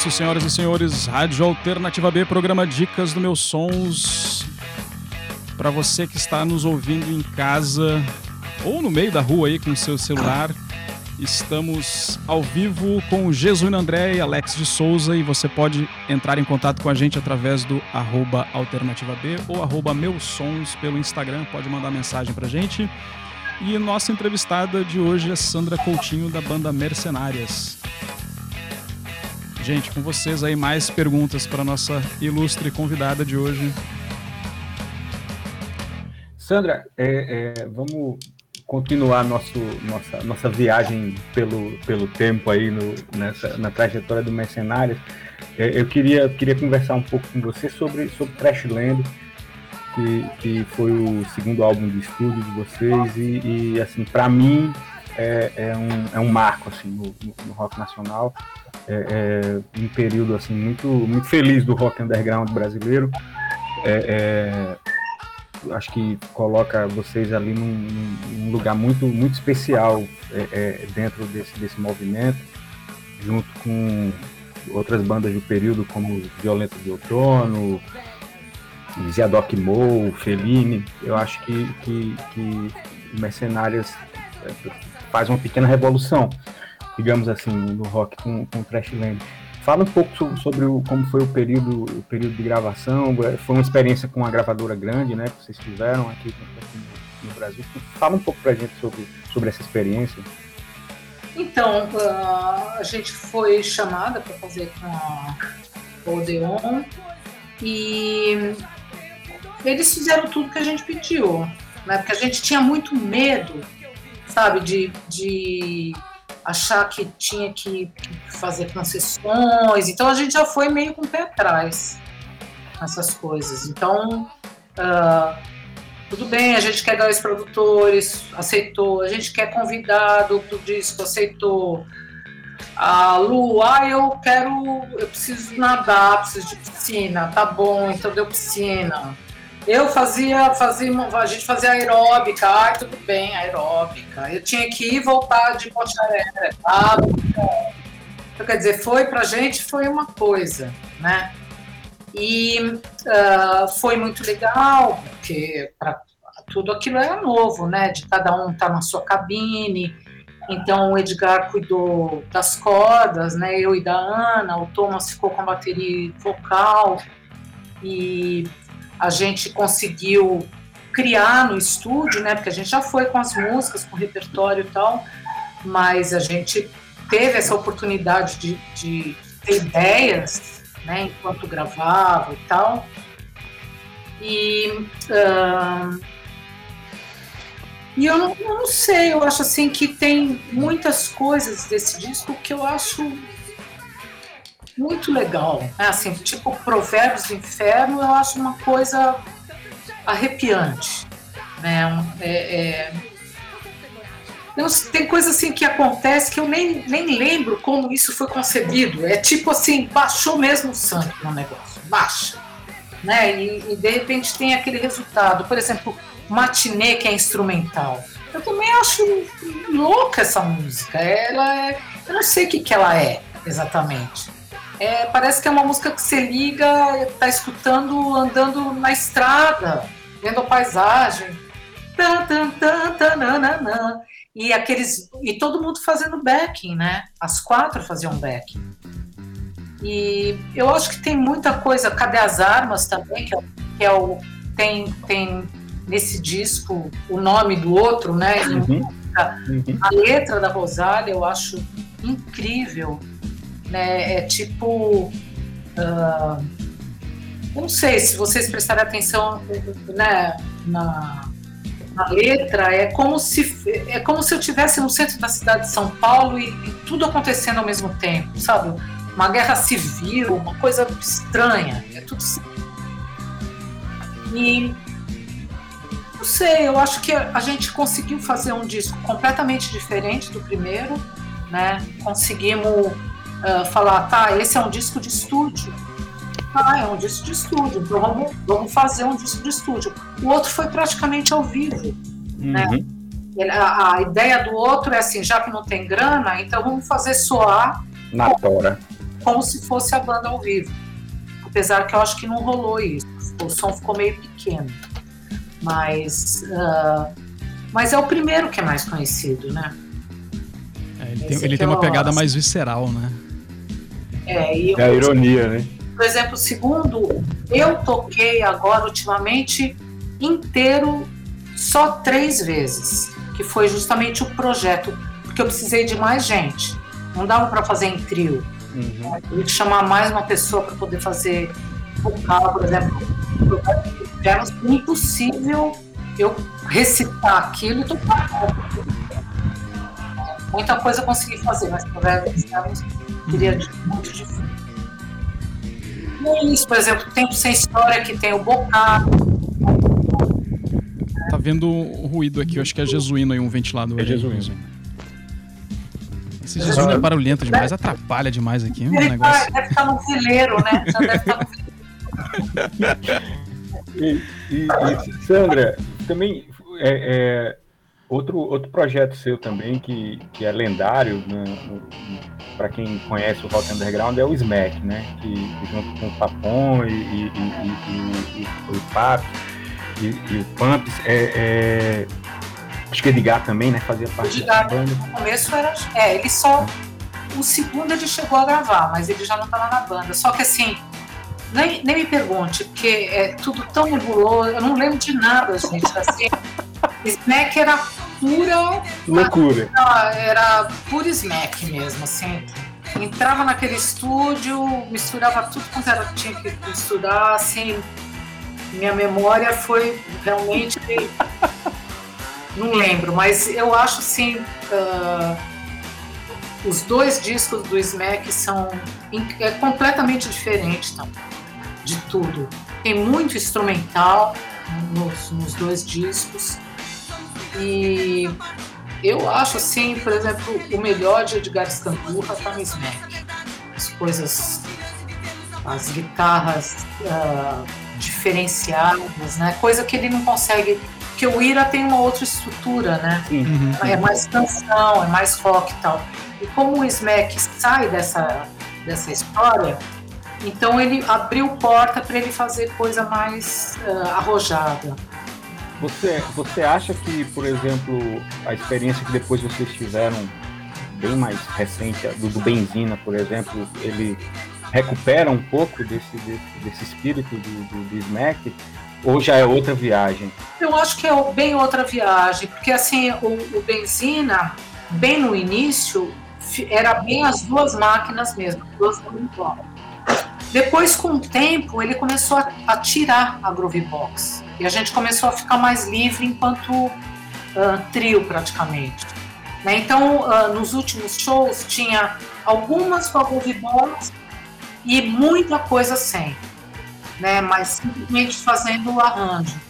Speaker 4: isso, senhoras e senhores. Rádio Alternativa B, programa Dicas do Meus Sons. Para você que está nos ouvindo em casa ou no meio da rua aí com o seu celular, estamos ao vivo com o Jesuíno André e Alex de Souza e você pode entrar em contato com a gente através do arroba Alternativa B ou arroba Meus Sons pelo Instagram, pode mandar mensagem pra gente. E nossa entrevistada de hoje é Sandra Coutinho, da banda Mercenárias. Gente, com vocês aí mais perguntas para nossa ilustre convidada de hoje.
Speaker 1: Sandra, é, é, vamos continuar nosso, nossa, nossa viagem pelo, pelo tempo aí no, nessa, na trajetória do Mercenário. É, eu queria, queria conversar um pouco com você sobre, sobre Trashland, que, que foi o segundo álbum de estúdio de vocês e, e assim, para mim é, é, um, é um marco assim, no, no rock nacional é, é, um período assim muito muito feliz do rock underground brasileiro. É, é, acho que coloca vocês ali num, num lugar muito muito especial é, é, dentro desse, desse movimento, junto com outras bandas do período como Violeta de Outono, Ziadoc Mo, Fellini. Eu acho que, que, que Mercenárias faz uma pequena revolução digamos assim, no rock com, com Trashland. Fala um pouco sobre o, como foi o período, o período de gravação. É, foi uma experiência com uma gravadora grande, né? Que vocês tiveram aqui, aqui no Brasil. Fala um pouco pra gente sobre, sobre essa experiência.
Speaker 2: Então, uh, a gente foi chamada para fazer com a Odeon e eles fizeram tudo que a gente pediu, né? Porque a gente tinha muito medo, sabe, de, de achar que tinha que fazer concessões. Então a gente já foi meio com o pé atrás nessas coisas. Então, uh, tudo bem, a gente quer dois produtores, aceitou. A gente quer convidado para o disco, aceitou. A Lu, ah, eu quero, eu preciso nadar, preciso de piscina. Tá bom, então deu piscina. Eu fazia, fazia, a gente fazia aeróbica, ai, tudo bem, aeróbica. Eu tinha que ir voltar de bocharera, tá? Então, quer dizer, foi pra gente, foi uma coisa, né? E uh, foi muito legal, porque pra, tudo aquilo era novo, né? De cada um estar tá na sua cabine. Então o Edgar cuidou das cordas, né? Eu e da Ana, o Thomas ficou com a bateria vocal e a gente conseguiu criar no estúdio, né? Porque a gente já foi com as músicas, com o repertório e tal, mas a gente teve essa oportunidade de, de ter ideias, né? Enquanto gravava e tal. E uh, e eu não, eu não sei, eu acho assim que tem muitas coisas desse disco que eu acho muito legal. Né? Assim, tipo Provérbios do Inferno, eu acho uma coisa arrepiante. Né? É, é... Tem coisa assim que acontece que eu nem, nem lembro como isso foi concebido. É tipo assim, baixou mesmo o santo no negócio, baixa. Né? E, e de repente tem aquele resultado. Por exemplo, matinê que é instrumental. Eu também acho louca essa música. Ela é, eu não sei o que, que ela é exatamente. É, parece que é uma música que você liga, tá escutando andando na estrada, vendo a paisagem. Tan, tan, tan, tan, e aqueles e todo mundo fazendo backing, né? As quatro faziam backing. E eu acho que tem muita coisa. Cadê as armas também? Que é, que é o tem tem nesse disco o nome do outro, né? Uhum. Uhum. A letra da Rosália eu acho incrível, né? É tipo, uh, não sei se vocês prestarem atenção, né? Na, na letra é como se é como se eu tivesse no centro da cidade de São Paulo e, e tudo acontecendo ao mesmo tempo, sabe? Uma guerra civil, uma coisa estranha, é tudo e não sei, eu acho que a gente conseguiu fazer um disco completamente diferente do primeiro, né? Conseguimos uh, falar, tá, esse é um disco de estúdio. Ah, é um disco de estúdio, então vamos, vamos fazer um disco de estúdio. O outro foi praticamente ao vivo, né? uhum. né? A, a, ideia do outro é assim, já que não tem grana, então vamos fazer soar
Speaker 1: na tora.
Speaker 2: Como se fosse a banda ao vivo. Apesar que eu acho que não rolou isso. O som ficou meio pequeno. Mas, uh, mas é o primeiro que é mais conhecido, né?
Speaker 4: É, ele tem, ele tem uma pegada mais visceral, né?
Speaker 2: É, e
Speaker 1: é a ironia, né?
Speaker 2: Por exemplo, segundo, eu toquei agora ultimamente inteiro só três vezes, que foi justamente o projeto, porque eu precisei de mais gente. Não dava para fazer em trio. Uhum. Eu tinha que chamar mais uma pessoa para poder fazer vocal, por exemplo era impossível eu recitar aquilo e tocar. Muita coisa eu consegui fazer, mas provérbios seria muito difícil. É isso, por exemplo, Tempo Sem História, que tem o bocado.
Speaker 4: Tá vendo o ruído aqui, eu acho que é jesuíno aí, um ventilador.
Speaker 1: É jesuíno.
Speaker 4: Esse jesuíno é barulhento demais, atrapalha demais aqui. Um
Speaker 2: Ele negócio. Tá, deve estar no veleiro, né? Já deve estar no
Speaker 1: veleiro. E, e, e Sandra, também é, é, outro, outro projeto seu também que, que é lendário né, para quem conhece o rock underground é o Smack, né? Que, junto com o Papon e, e, e, e o Pap e, o Pumps é, é, acho que Edgar também, né? Fazia parte
Speaker 2: Edgar, da banda. No começo era, é, ele só o segundo ele chegou a gravar, mas ele já não estava na banda. Só que assim nem, nem me pergunte, porque é tudo tão nebuloso, eu não lembro de nada, gente. Assim, <laughs> Smack era pura.
Speaker 1: Loucura.
Speaker 2: Era pura Smack mesmo, assim. Entrava naquele estúdio, misturava tudo quanto era, tinha que misturar, assim. Minha memória foi realmente. não lembro, mas eu acho assim. Uh, os dois discos do Smack são é completamente diferentes também de tudo. Tem muito instrumental nos, nos dois discos. E eu acho assim, por exemplo, o melhor de Edgar Escandurra tá no Smack. As coisas, as guitarras uh, diferenciadas, né? Coisa que ele não consegue. Porque o Ira tem uma outra estrutura, né? Uhum. É mais canção, é mais rock e tal. E como o Smack sai dessa, dessa história, então ele abriu porta para ele fazer coisa mais uh, arrojada.
Speaker 1: Você, você acha que, por exemplo, a experiência que depois vocês tiveram, bem mais recente, do, do Benzina, por exemplo, ele recupera um pouco desse, desse, desse espírito do, do, do Smack? Ou já é outra viagem?
Speaker 2: Eu acho que é bem outra viagem, porque assim, o, o Benzina, bem no início, era bem as duas máquinas mesmo, duas Depois, com o tempo, ele começou a, a tirar a Groove Box. E a gente começou a ficar mais livre enquanto uh, trio, praticamente. Né? Então, uh, nos últimos shows, tinha algumas Box e muita coisa sem né? Mas simplesmente fazendo o arranjo.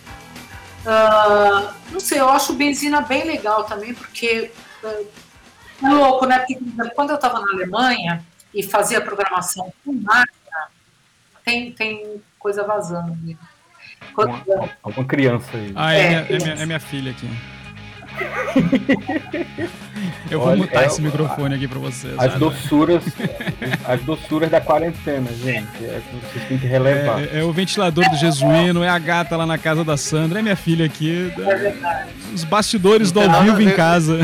Speaker 2: Uh, não sei, eu acho Benzina bem legal também, porque é louco, né? Porque quando eu estava na Alemanha e fazia programação com máquina, tem, tem coisa vazando.
Speaker 1: Quando, alguma, alguma criança aí.
Speaker 4: Ah, é, é, minha, é, minha, é minha filha aqui. Eu vou Olha, mutar é, esse microfone aqui pra vocês.
Speaker 1: As doçuras, as doçuras da quarentena, gente. É, vocês têm que relevar.
Speaker 4: É, é, o ventilador do Jesuíno, é a gata lá na casa da Sandra, é minha filha aqui.
Speaker 2: É
Speaker 4: os bastidores do ao vivo em casa.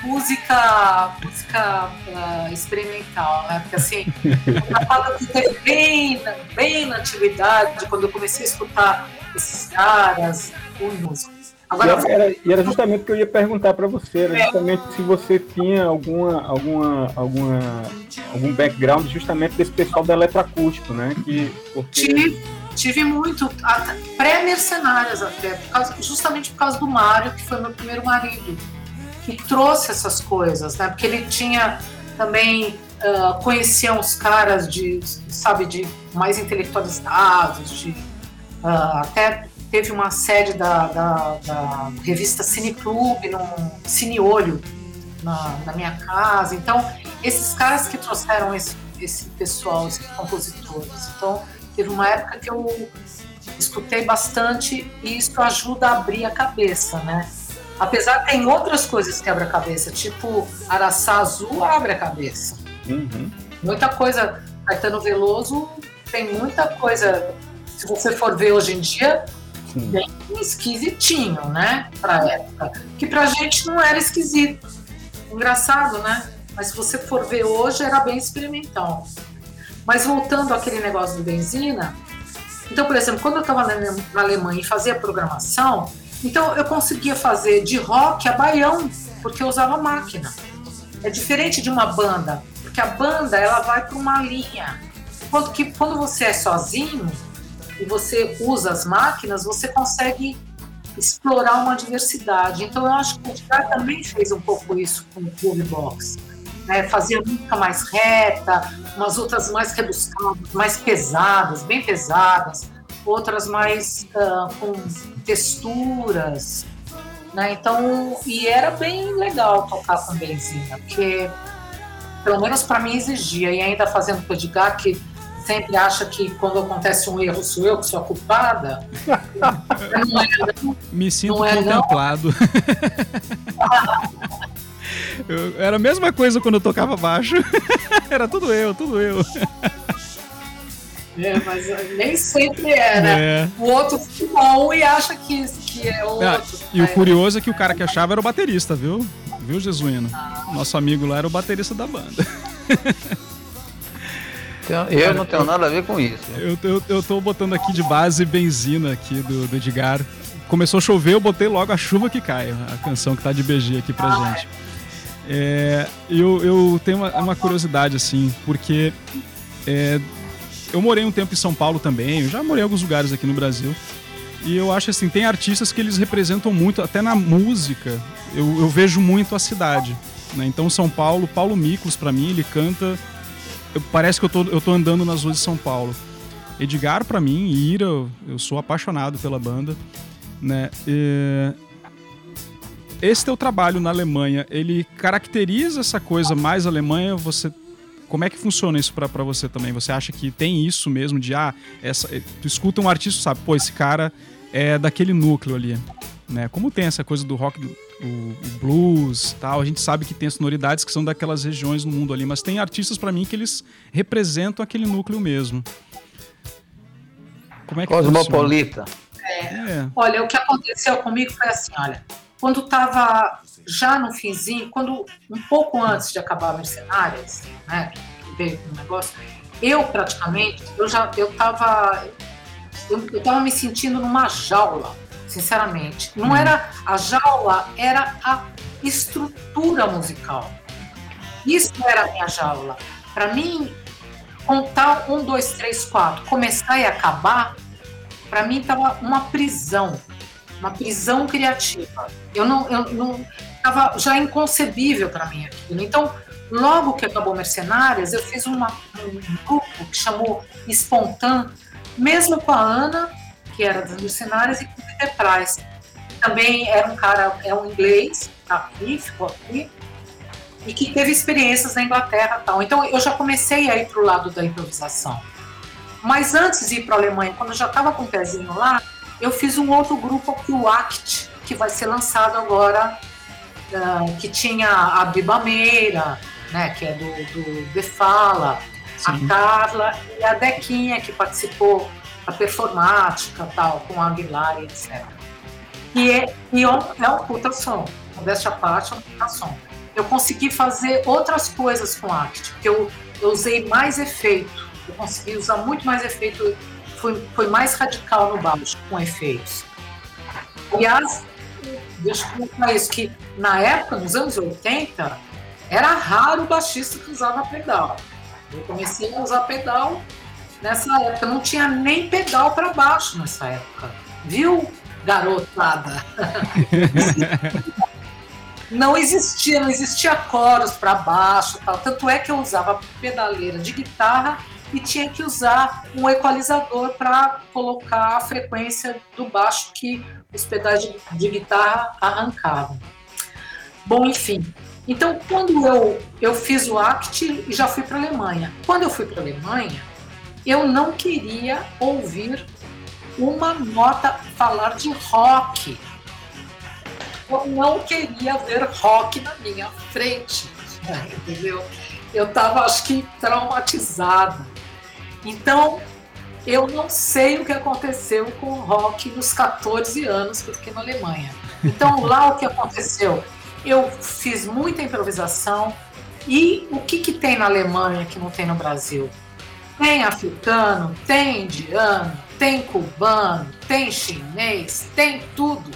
Speaker 2: A música, música uh, experimental, né? Porque assim, eu teve bem, bem na antiguidade, quando eu comecei a escutar esses caras, os músicos
Speaker 1: Agora, e, era, e era justamente o que eu ia perguntar para você, era justamente se você tinha alguma, alguma, alguma, algum background justamente desse pessoal do eletroacústico, né? Que,
Speaker 2: porque... tive, tive muito, pré-mercenárias até, por causa, justamente por causa do Mário, que foi meu primeiro marido, que trouxe essas coisas, né? Porque ele tinha também uh, conhecia uns caras de, sabe, de mais intelectualizados, de uh, até teve uma sede da, da, da revista Cine Clube, no Cine Olho, na, na, minha casa. Então, esses caras que trouxeram esse, esse pessoal, esses compositores. Então, teve uma época que eu escutei bastante e isso ajuda a abrir a cabeça, né? Apesar que tem outras coisas que abrem a cabeça, tipo Araçá Azul abre a cabeça.
Speaker 1: Uhum.
Speaker 2: Muita coisa, Caetano Veloso tem muita coisa. Se você for ver hoje em dia, Sim. bem esquisitinho, né? Pra época. Que pra gente não era esquisito. Engraçado, né? Mas se você for ver hoje, era bem experimental. Mas voltando àquele negócio do benzina, então, por exemplo, quando eu estava na Alemanha e fazia programação, então eu conseguia fazer de rock a baião, porque eu usava máquina. É diferente de uma banda, porque a banda ela vai para uma linha. Enquanto que quando você é sozinho, e você usa as máquinas, você consegue explorar uma diversidade. Então eu acho que o Edgar também fez um pouco isso com o Groove Box. Né? Fazia música mais reta, umas outras mais rebuscadas, mais pesadas, bem pesadas, outras mais uh, com texturas. Né? Então, e era bem legal tocar com benzina, porque pelo menos para mim exigia, e ainda fazendo Edgar, que sempre acha que quando acontece um erro sou eu que sou a culpada. <laughs>
Speaker 4: não é, não. Me sinto não é, contemplado. <laughs> eu, era a mesma coisa quando eu tocava baixo. <laughs> era tudo eu, tudo eu.
Speaker 2: É, mas nem sempre era. É. O outro bom e acha que, que é outro. Ah,
Speaker 4: e o curioso é que o cara que achava era o baterista, viu? Viu, Jesuíno? Ah. Nosso amigo lá era o baterista da banda.
Speaker 3: Eu não tenho nada a ver com isso.
Speaker 4: Eu, eu, eu tô botando aqui de base benzina aqui do, do Edgar. Começou a chover, eu botei logo a chuva que cai, a canção que tá de BG aqui pra gente. É, eu, eu tenho uma, uma curiosidade, assim, porque é, eu morei um tempo em São Paulo também, eu já morei em alguns lugares aqui no Brasil. E eu acho assim, tem artistas que eles representam muito, até na música, eu, eu vejo muito a cidade. Né? Então, São Paulo, Paulo Miklos, para mim, ele canta eu, parece que eu tô, eu tô andando nas ruas de São Paulo. Edgar, para mim, Ira, eu sou apaixonado pela banda, né? E... Esse teu trabalho na Alemanha, ele caracteriza essa coisa mais Alemanha? Você como é que funciona isso para você também? Você acha que tem isso mesmo de ah, essa, tu escuta um artista, sabe, pô, esse cara é daquele núcleo ali, né? Como tem essa coisa do rock o, o blues tal. A gente sabe que tem sonoridades que são daquelas regiões no mundo ali, mas tem artistas para mim que eles representam aquele núcleo mesmo.
Speaker 3: Como é que Cosmopolita.
Speaker 2: É. é. Olha, o que aconteceu comigo foi assim, olha, quando estava já no finzinho, quando um pouco antes de acabar Mercenárias, né, que veio o negócio, eu praticamente, eu já, eu estava eu, eu tava me sentindo numa jaula, sinceramente. Não hum. era a jaula, era a estrutura musical. Isso era a minha jaula. Para mim, contar um, dois, três, quatro, começar e acabar, para mim estava uma prisão, uma prisão criativa. Eu não, eu não estava já inconcebível para mim aquilo. Então, logo que acabou Mercenárias, eu fiz uma, um grupo que chamou Espontâneo mesmo com a Ana, que era dos Mercenários, e com o Peter Price. Também era um cara, é um inglês, tá aqui, ficou aqui, e que teve experiências na Inglaterra tal. Então eu já comecei a ir para o lado da improvisação. Mas antes de ir para a Alemanha, quando eu já estava com o pezinho lá, eu fiz um outro grupo aqui, o ACT, que vai ser lançado agora, uh, que tinha a Biba Meira, né, que é do, do The Fala, Sim. a Carla e a Dequinha, que participou da performática, tal, com a Aguilar e etc. E é, e é, é um puta som, modéstia à parte, é um puta som. Eu consegui fazer outras coisas com Act, porque eu, eu usei mais efeito, eu consegui usar muito mais efeito, foi, foi mais radical no baixo, com efeitos. Aliás, deixa eu falar isso, que na época, nos anos 80, era raro o baixista que usava pedal. Eu comecei a usar pedal nessa época. Não tinha nem pedal para baixo nessa época. Viu, garotada? <laughs> não existia, não existia coros para baixo, tal. Tanto é que eu usava pedaleira de guitarra e tinha que usar um equalizador para colocar a frequência do baixo que os pedais de, de guitarra arrancavam. Bom, enfim, então, quando eu, eu fiz o ACT e já fui para a Alemanha. Quando eu fui para a Alemanha, eu não queria ouvir uma nota falar de rock. Eu não queria ver rock na minha frente, <laughs> entendeu? Eu estava, acho que, traumatizada. Então, eu não sei o que aconteceu com o rock nos 14 anos que eu fiquei na Alemanha. Então, lá o que aconteceu? eu fiz muita improvisação. E o que, que tem na Alemanha que não tem no Brasil? Tem africano, tem indiano, tem cubano, tem chinês, tem tudo.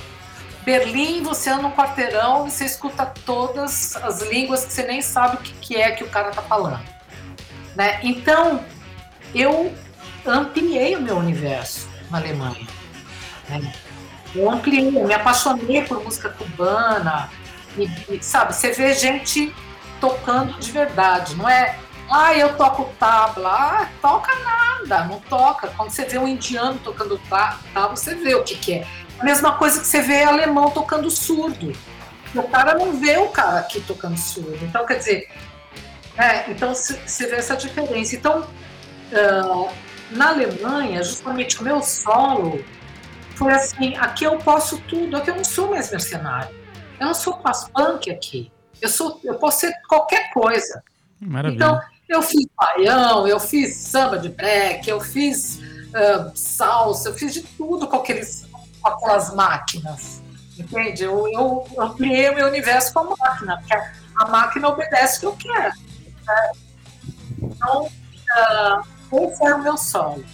Speaker 2: Berlim, você anda no quarteirão e você escuta todas as línguas que você nem sabe o que, que é que o cara tá falando. Né? Então, eu ampliei o meu universo na Alemanha. Né? Eu ampliei, eu me apaixonei por música cubana, e, e, sabe, você vê gente tocando de verdade, não é? Ah, eu toco tabla. Ah, toca nada, não toca. Quando você vê um indiano tocando tabla, você vê o que, que é. A mesma coisa que você vê alemão tocando surdo. O cara não vê o cara aqui tocando surdo. Então, quer dizer, é, então você vê essa diferença. Então, uh, na Alemanha, justamente o meu solo foi assim: aqui eu posso tudo, aqui eu não sou mais mercenário. Eu não sou punk aqui. Eu, sou, eu posso ser qualquer coisa.
Speaker 4: Maravilha.
Speaker 2: Então, eu fiz baião, eu fiz samba de break, eu fiz uh, salsa, eu fiz de tudo com, aqueles, com aquelas máquinas. Entende? Eu, eu, eu criei o meu universo com a máquina, porque a máquina obedece o que eu quero. Né? Então, uh, esse é o meu sonho.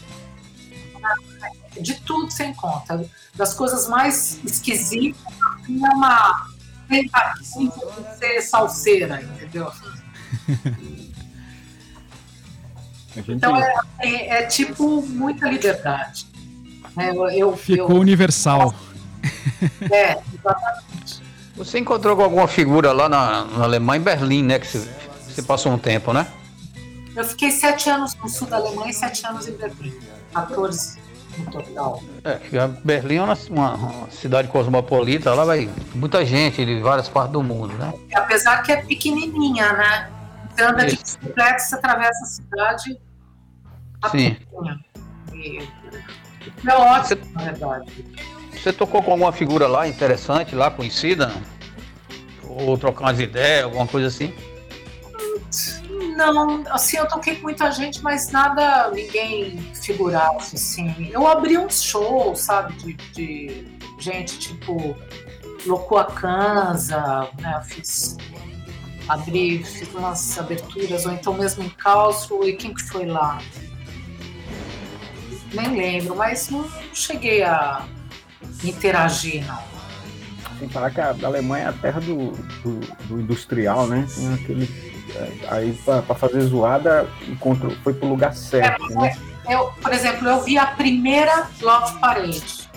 Speaker 2: De tudo sem conta. Das coisas mais esquisitas, é uma tentativa de ser salseira, entendeu? <laughs> Então é, é, é, tipo muita liberdade. É, eu, eu,
Speaker 4: Ficou eu, universal. <laughs>
Speaker 2: É, exatamente.
Speaker 3: Você encontrou com alguma figura lá na, na Alemanha, em Berlim, né? Que você, você passou um tempo, né?
Speaker 2: Eu fiquei sete anos no sul da Alemanha e sete anos em Berlim. 14 total. É,
Speaker 3: Berlim é uma, uma, cidade cosmopolita, lá vai muita gente de várias partes do mundo, né?
Speaker 2: Apesar que é pequenininha, né? Você anda de bicicleta, você atravessa a cidade
Speaker 3: Sim.
Speaker 2: E é ótimo, você, na verdade.
Speaker 3: Você tocou com alguma figura lá interessante, lá conhecida? ou trocar umas ideias, alguma coisa assim?
Speaker 2: Não, assim, eu toquei com muita gente, mas nada, ninguém figurasse, assim. Eu abri uns shows, sabe, de, de gente tipo Loucou a Kanza, né, eu fiz, abri, fiz umas aberturas, ou então mesmo em calço, e quem que foi lá? Nem lembro, mas não cheguei a interagir, não.
Speaker 1: Sem falar que a Alemanha é a terra do, do, do industrial, né? Tem aquele Aí para fazer zoada, encontrou, foi pro lugar certo. É, né?
Speaker 2: eu, por exemplo, eu vi a primeira Love Parade.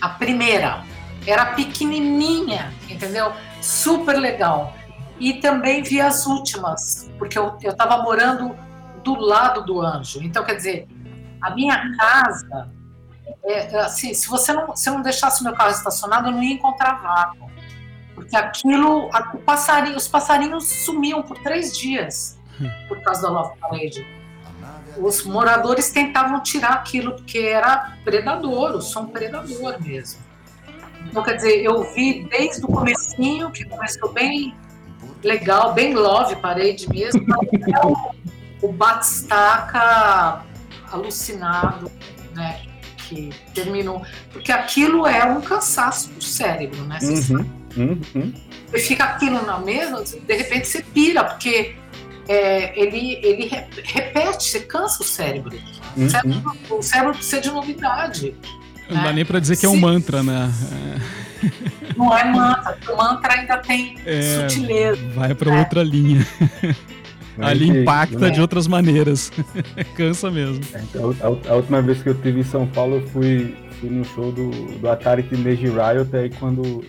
Speaker 2: A primeira. Era pequenininha, entendeu? Super legal. E também vi as últimas, porque eu, eu tava morando do lado do anjo. Então, quer dizer, a minha casa, é, assim, se você não, se eu não deixasse o meu carro estacionado, eu não ia encontrar vaga. Porque aquilo, a, passarinho, os passarinhos sumiam por três dias por causa da Love Parade. Os moradores tentavam tirar aquilo porque era predador, o som predador mesmo. Então, quer dizer, eu vi desde o comecinho, que começou bem legal, bem love parede mesmo, o, o Batistaca alucinado, né? Que terminou. Porque aquilo é um cansaço do cérebro, né?
Speaker 1: Uhum. Uhum.
Speaker 2: Você fica aquilo na mesa, de repente você pira, porque é, ele, ele repete, você cansa o cérebro. Uhum. O, cérebro o cérebro precisa de novidade.
Speaker 4: Não né? dá nem para dizer que é um mantra, né?
Speaker 2: Não é mantra, o mantra ainda tem é, sutileza.
Speaker 4: Vai para né? outra linha. Ali impacta né? de outras maneiras. <laughs> Cansa mesmo.
Speaker 1: É, então, a, a, última vez que eu estive em São Paulo, eu fui, fui no show do, do Atari Teenage Riot, aí quando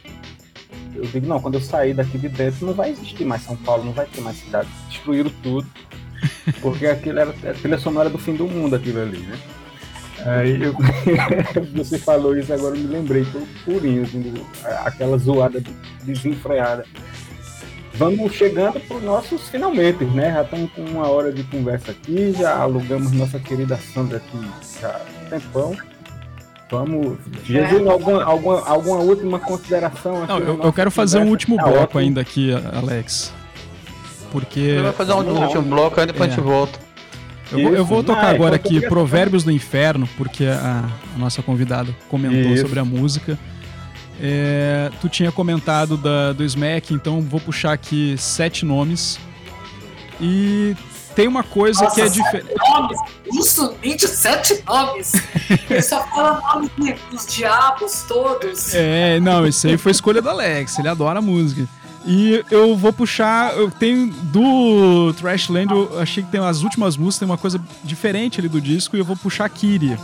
Speaker 1: eu digo, não, quando eu sair daqui de dentro, não vai existir mais São Paulo, não vai ter mais cidade. Destruíram tudo. <laughs> Porque aquilo era a trilha sonora do fim do mundo, aquilo ali, né? Aí eu, <laughs> você falou isso agora eu me lembrei, tô purinho, assim, aquela zoada desenfreada. Vamos chegando para os nossos finalmente, né? Já estamos com uma hora de conversa aqui, já alugamos nossa querida Sandra aqui já há um tempão. Vamos. Jesus, é. alguma, alguma, alguma última consideração?
Speaker 4: Não, eu, eu quero fazer um último bloco ótimo. ainda aqui, Alex. Porque.
Speaker 3: Vai fazer um último bloco, aí depois é. a gente volta.
Speaker 4: Eu, vou, eu vou tocar ah, agora aqui Provérbios do Inferno, porque a, a nossa convidada comentou Isso. sobre a música. É, tu tinha comentado da, do Smack, então vou puxar aqui sete nomes. E tem uma coisa Nossa, que é diferente.
Speaker 2: nomes? Isso, 27 nomes. Ele só fala nomes dos diabos todos.
Speaker 4: É, não, isso aí foi escolha do Alex, ele adora música. E eu vou puxar, eu tenho do Trashland, eu achei que tem as últimas músicas, tem uma coisa diferente ali do disco, e eu vou puxar Kiri,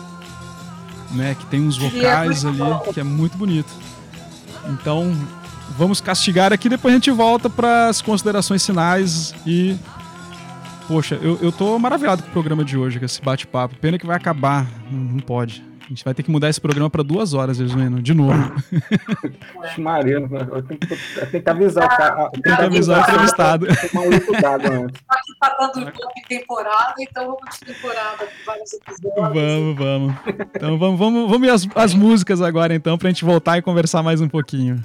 Speaker 4: né, que tem uns é vocais ali, que é muito bonito. Então, vamos castigar aqui, depois a gente volta para as considerações finais e Poxa, eu, eu tô maravilhado com o programa de hoje, com esse bate-papo. Pena que vai acabar. Não, não, pode. A gente vai ter que mudar esse programa para duas horas, Jesuíno, de novo. <laughs>
Speaker 1: Maria, eu tenho que, eu tenho que avisar o cara.
Speaker 4: Tem que avisar o entrevistado. <laughs>
Speaker 2: Aqui tá dando de temporada, então vamos de temporada com vários episódios.
Speaker 4: Vamos, vamos. Então vamos, vamos, vamos ir às, às músicas agora, então, pra gente voltar e conversar mais um pouquinho.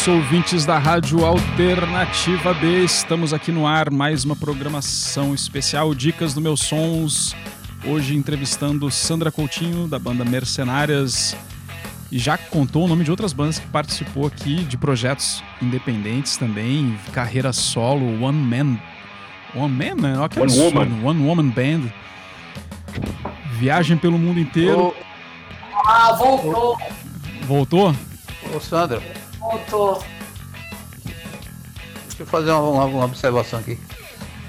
Speaker 4: Isso, ouvintes da Rádio Alternativa B. Estamos aqui no ar, mais uma programação especial Dicas do Meus Sons. Hoje entrevistando Sandra Coutinho, da banda Mercenárias. E já contou o nome de outras bandas que participou aqui, de projetos independentes também, carreira solo, One Man. One Man, né? Olha que
Speaker 1: One. Woman.
Speaker 4: One Woman Band. Viagem pelo mundo inteiro.
Speaker 3: Ô,
Speaker 2: Ah, voltou,
Speaker 4: Voltou?
Speaker 3: ô Sandra,
Speaker 2: voltou.
Speaker 3: deixa eu fazer uma, uma- uma observação aqui.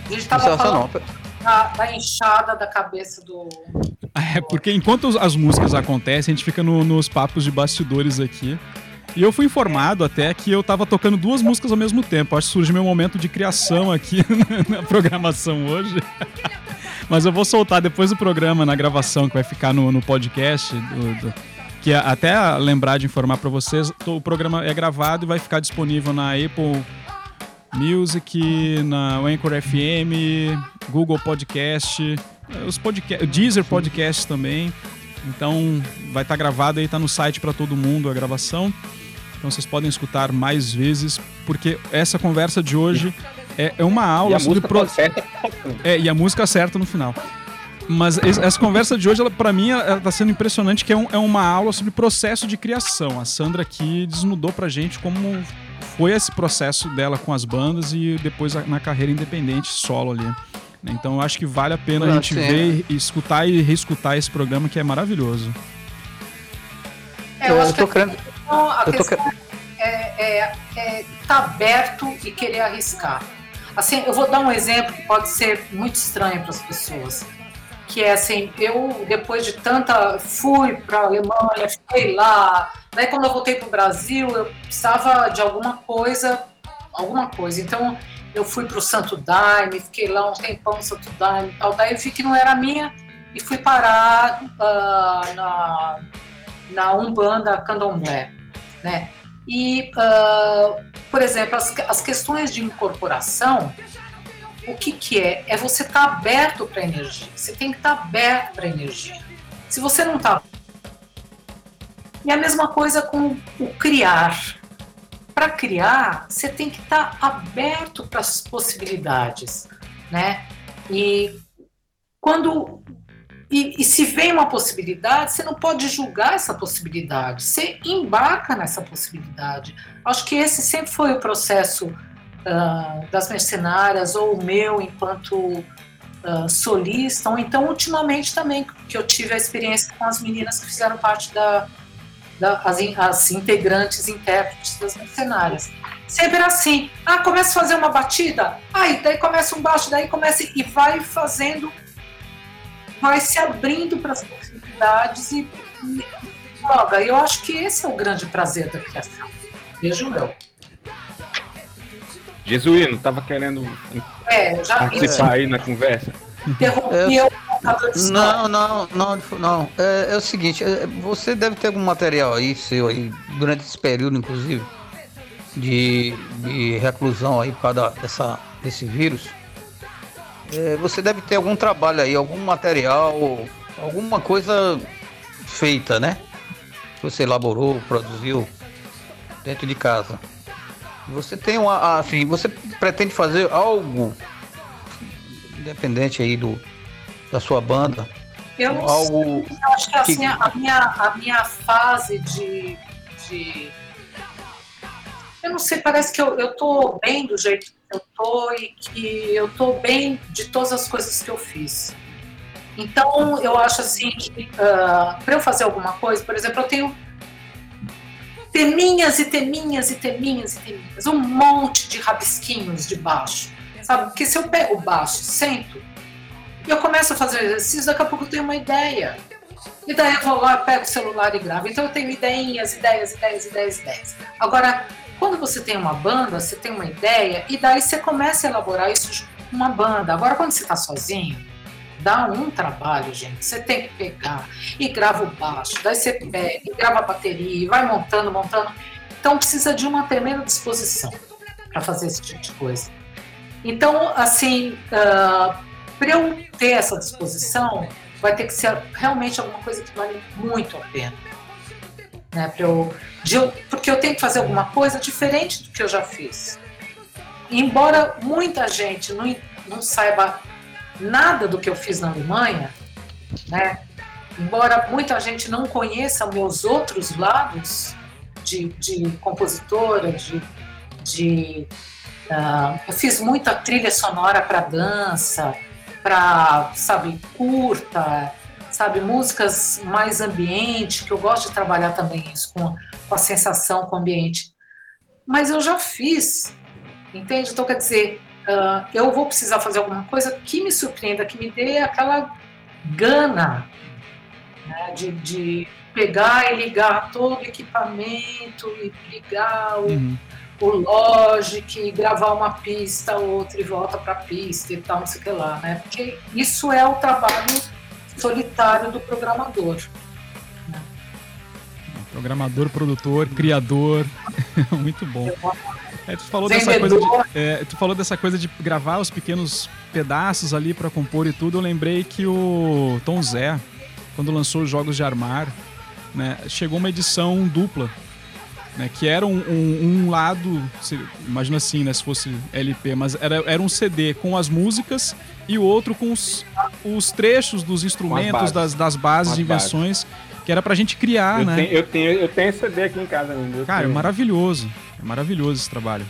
Speaker 2: A gente tava
Speaker 3: Observação
Speaker 2: falando
Speaker 3: não.
Speaker 2: da, da inchada da cabeça do.
Speaker 4: É, porque enquanto as músicas acontecem, a gente fica no- nos papos de bastidores aqui. E eu fui informado até que eu tava tocando duas músicas ao mesmo tempo. Acho que surge meu momento de criação aqui <laughs> na programação hoje. Mas eu vou soltar depois do programa, na gravação, que vai ficar no, no podcast. do- do- que é- até lembrar de informar pra vocês, o programa é gravado e vai ficar disponível na Apple Music, na Anchor FM, Google Podcast, os podcast, Deezer Podcast também. Então vai estar gravado aí, tá no site para todo mundo a gravação. Então vocês podem escutar mais vezes, porque essa conversa de hoje é, é uma
Speaker 1: E
Speaker 4: aula
Speaker 1: a
Speaker 4: sobre
Speaker 1: música
Speaker 4: pro-
Speaker 1: tá certa.
Speaker 4: é, e a música certa no final. Mas es- essa conversa de hoje, ela, pra mim, ela tá sendo impressionante, que é, um- é uma aula sobre processo de criação. A Sandra aqui desnudou pra gente como foi esse processo dela com as bandas e depois na carreira independente, solo ali. Então eu acho que vale a pena a gente ver, e escutar e reescutar esse programa, que é maravilhoso.
Speaker 2: É, eu acho que
Speaker 3: tô querendo.
Speaker 2: Então, a
Speaker 3: Eu tô
Speaker 2: questão é, é, é tá aberto e querer arriscar. Assim, eu vou dar um exemplo que pode ser muito estranho para as pessoas. Que é assim, eu depois de tanta. fui para a Alemanha, fiquei lá. Daí quando eu voltei para o Brasil, eu precisava de alguma coisa, alguma coisa. Então eu fui para o Santo Daime, fiquei lá um tempão no Santo Daime tal. Daí eu vi que não era minha e fui parar ah, na, na Umbanda Candomblé, né? E, ah, por exemplo, as, as questões de incorporação, o que que é? É você estar aberto para energia. Você tem que estar aberto para energia. Se você não está e a mesma coisa com o criar. Para criar, você tem que estar aberto para as possibilidades, né? E quando e, e se vem uma possibilidade, você não pode julgar essa possibilidade. Você embarca nessa possibilidade. Acho que esse sempre foi o processo ah, das mercenárias ou o meu enquanto ah, solista. Ou então, ultimamente também, que eu tive a experiência com as meninas que fizeram parte da, da as, as integrantes, intérpretes das mercenárias. Sempre assim, ah, começa a fazer uma batida, aí daí começa um baixo, daí começa e vai fazendo vai se abrindo para as possibilidades e, e joga. Eu acho que esse é o grande prazer da criação. Vejo eu.
Speaker 1: Jesuíno, tava querendo
Speaker 2: É, já
Speaker 1: participar aí na conversa.
Speaker 2: interrompi
Speaker 3: É,
Speaker 2: eu.
Speaker 3: Não, não, não, não. É, é o seguinte, é, você deve ter algum material aí seu aí, durante esse período, inclusive, de, de reclusão aí por causa dessa, desse vírus. É, você deve ter algum trabalho aí, algum material, alguma coisa feita, né? Que você elaborou, produziu dentro de casa. Você tem uma, assim, você pretende fazer algo independente aí do da sua banda,
Speaker 2: Eu não
Speaker 3: algo
Speaker 2: sei, eu acho que assim,
Speaker 3: que-
Speaker 2: a, minha, a minha fase de, de. Eu não sei, parece que eu, eu tô bem do jeito que eu tô e que eu tô bem de todas as coisas que eu fiz. Então, eu acho assim, que para eu fazer alguma coisa, por exemplo, eu tenho teminhas e teminhas e teminhas e teminhas, um monte de rabisquinhos de baixo, sabe? Porque se eu pego o baixo, sento, e eu começo a fazer exercício, daqui a pouco eu tenho uma ideia. E daí eu vou lá, pego o celular e gravo. Então eu tenho ideias, ideias, ideias, ideias, ideias. Agora, quando você tem uma banda, você tem uma ideia, e daí você começa a elaborar isso com uma banda. Agora, quando você está sozinho, dá um trabalho, gente. Você tem que pegar e grava o baixo, daí você pega e grava a bateria, e vai montando, montando. Então precisa de uma tremenda disposição para fazer esse tipo de coisa. Então, assim, para eu ter essa disposição, vai ter que ser realmente alguma coisa que vale muito a pena. né? Eu, de porque eu tenho que fazer alguma coisa diferente do que eu já fiz. Embora muita gente não, não saiba nada do que eu fiz na Alemanha, né? Embora muita gente não conheça meus outros lados de, de compositora, de, de uh, eu fiz muita trilha sonora para dança, para sabe curta, sabe músicas mais ambiente, que eu gosto de trabalhar também isso com, com a sensação com o ambiente. Mas eu já fiz, entende? Então quer dizer, uh, eu vou precisar fazer alguma coisa que me surpreenda, que me dê aquela gana né, de, de pegar e ligar todo o equipamento e ligar o, uhum. o Logic e gravar uma pista, outra e volta para a pista e tal, não sei o que lá, né? Porque isso é o trabalho solitário do programador. Né?
Speaker 4: Programador, produtor, criador, <laughs> muito bom. É, tu falou dessa coisa de, é, tu falou dessa coisa de gravar os pequenos pedaços ali para compor e tudo. Eu lembrei que o Tom Zé, quando lançou os jogos de Armar, né, chegou uma edição dupla, né, que era um, um, um lado, se, imagina assim, né, se fosse LP, mas era, era um CD com as músicas e o outro com os, os trechos dos instrumentos, das, das bases de invenções, bases. que era pra gente criar,
Speaker 1: eu
Speaker 4: né?
Speaker 1: Tenho, eu, tenho, eu tenho CD aqui em casa ainda.
Speaker 4: Cara, é maravilhoso. É maravilhoso esse trabalho.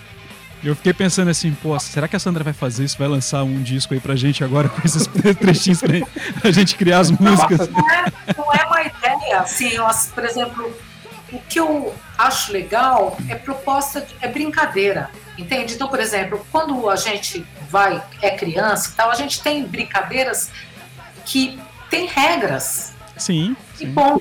Speaker 4: Eu fiquei pensando assim, pô, será que a Sandra vai fazer isso? Vai lançar um disco aí pra gente agora com esses <laughs> trechinhos pra, pra gente criar as músicas?
Speaker 2: Não é, não é uma ideia, assim, eu, por exemplo, o que eu acho legal é proposta, de, é brincadeira, entende? Então, por exemplo, quando a gente vai, é criança e tal, a gente tem brincadeiras que tem regras.
Speaker 4: Sim.
Speaker 2: E bom,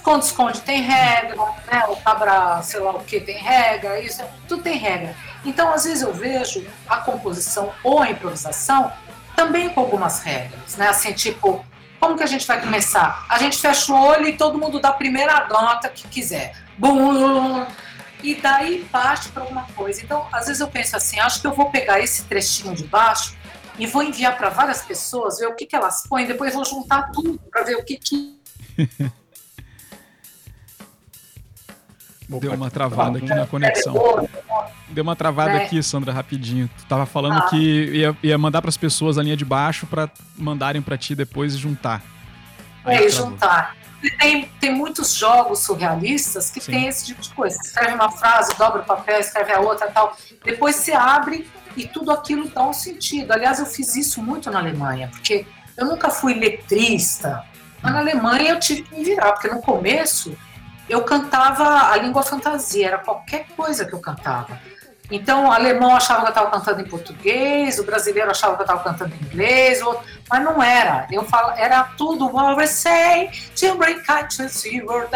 Speaker 2: Esconde-esconde tem regra, né? o cabra, sei lá o que, tem regra, isso, tudo tem regra. Então, às vezes eu vejo a composição ou a improvisação também com algumas regras, né? Assim, tipo, como que a gente vai começar? A gente fecha o olho e todo mundo dá a primeira nota que quiser. Bum! E daí parte para alguma coisa. Então, às vezes eu penso assim, acho que eu vou pegar esse trechinho de baixo e vou enviar para várias pessoas, ver o que, que elas põem, depois vou juntar tudo para ver o que, que
Speaker 4: Deu uma travada aqui na conexão. Deu uma travada aqui, Sandra, rapidinho. Tu tava falando ah. que ia, ia mandar para as pessoas a linha de baixo para mandarem para ti depois e juntar.
Speaker 2: Aí é, juntar. Tem, tem muitos jogos surrealistas que Sim. tem esse tipo de coisa. Você escreve uma frase, dobra o papel, escreve a outra tal. Depois você abre e tudo aquilo dá um sentido. Aliás, eu fiz isso muito na Alemanha, porque eu nunca fui letrista. Mas na Alemanha eu tive que me virar, porque no começo eu cantava a língua fantasia, era qualquer coisa que eu cantava. Então, o alemão achava que eu estava cantando em português, o brasileiro achava que eu estava cantando em inglês, mas não era. Eu falo, era tudo what we say, to zero,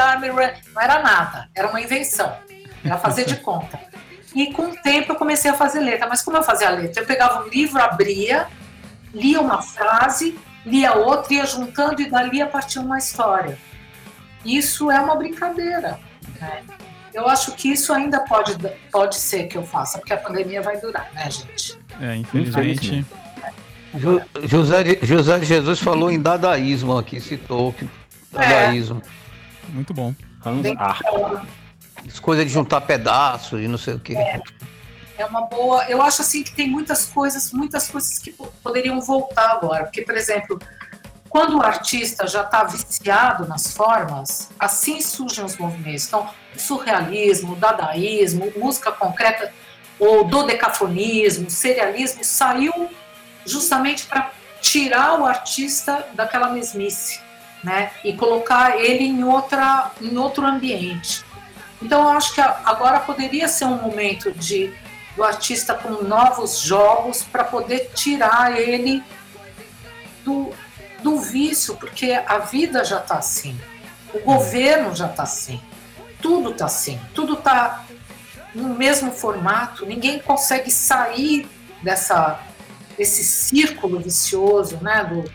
Speaker 2: não era nada, era uma invenção, era fazer de <laughs> conta. E com o tempo eu comecei a fazer letra, mas como eu fazia letra? Eu pegava um livro, abria, lia uma frase, lia outra, ia juntando e dali a partir uma história isso é uma brincadeira. Né? Eu acho que isso ainda pode, pode ser que eu faça, porque a pandemia vai durar, né, gente?
Speaker 4: É, infelizmente.
Speaker 3: José, José de Jesus falou em dadaísmo aqui, citou dadaísmo.
Speaker 4: É. Muito bom.
Speaker 3: As coisas de juntar pedaços e não sei o quê.
Speaker 2: É. é uma boa. Eu acho assim que tem muitas coisas, muitas coisas que poderiam voltar agora. Porque, por exemplo, quando o artista já está viciado nas formas, assim surgem os movimentos. Então, surrealismo, dadaísmo, música concreta, o dodecafonismo, serialismo, saiu justamente para tirar o artista daquela mesmice, né? E colocar ele em, outra, em outro ambiente. Então, eu acho que agora poderia ser um momento de do artista com novos jogos para poder tirar ele do, do vício, porque a vida já está assim, o governo já está assim, tudo está assim, tudo está no mesmo formato, ninguém consegue sair dessa desse círculo vicioso, né? Do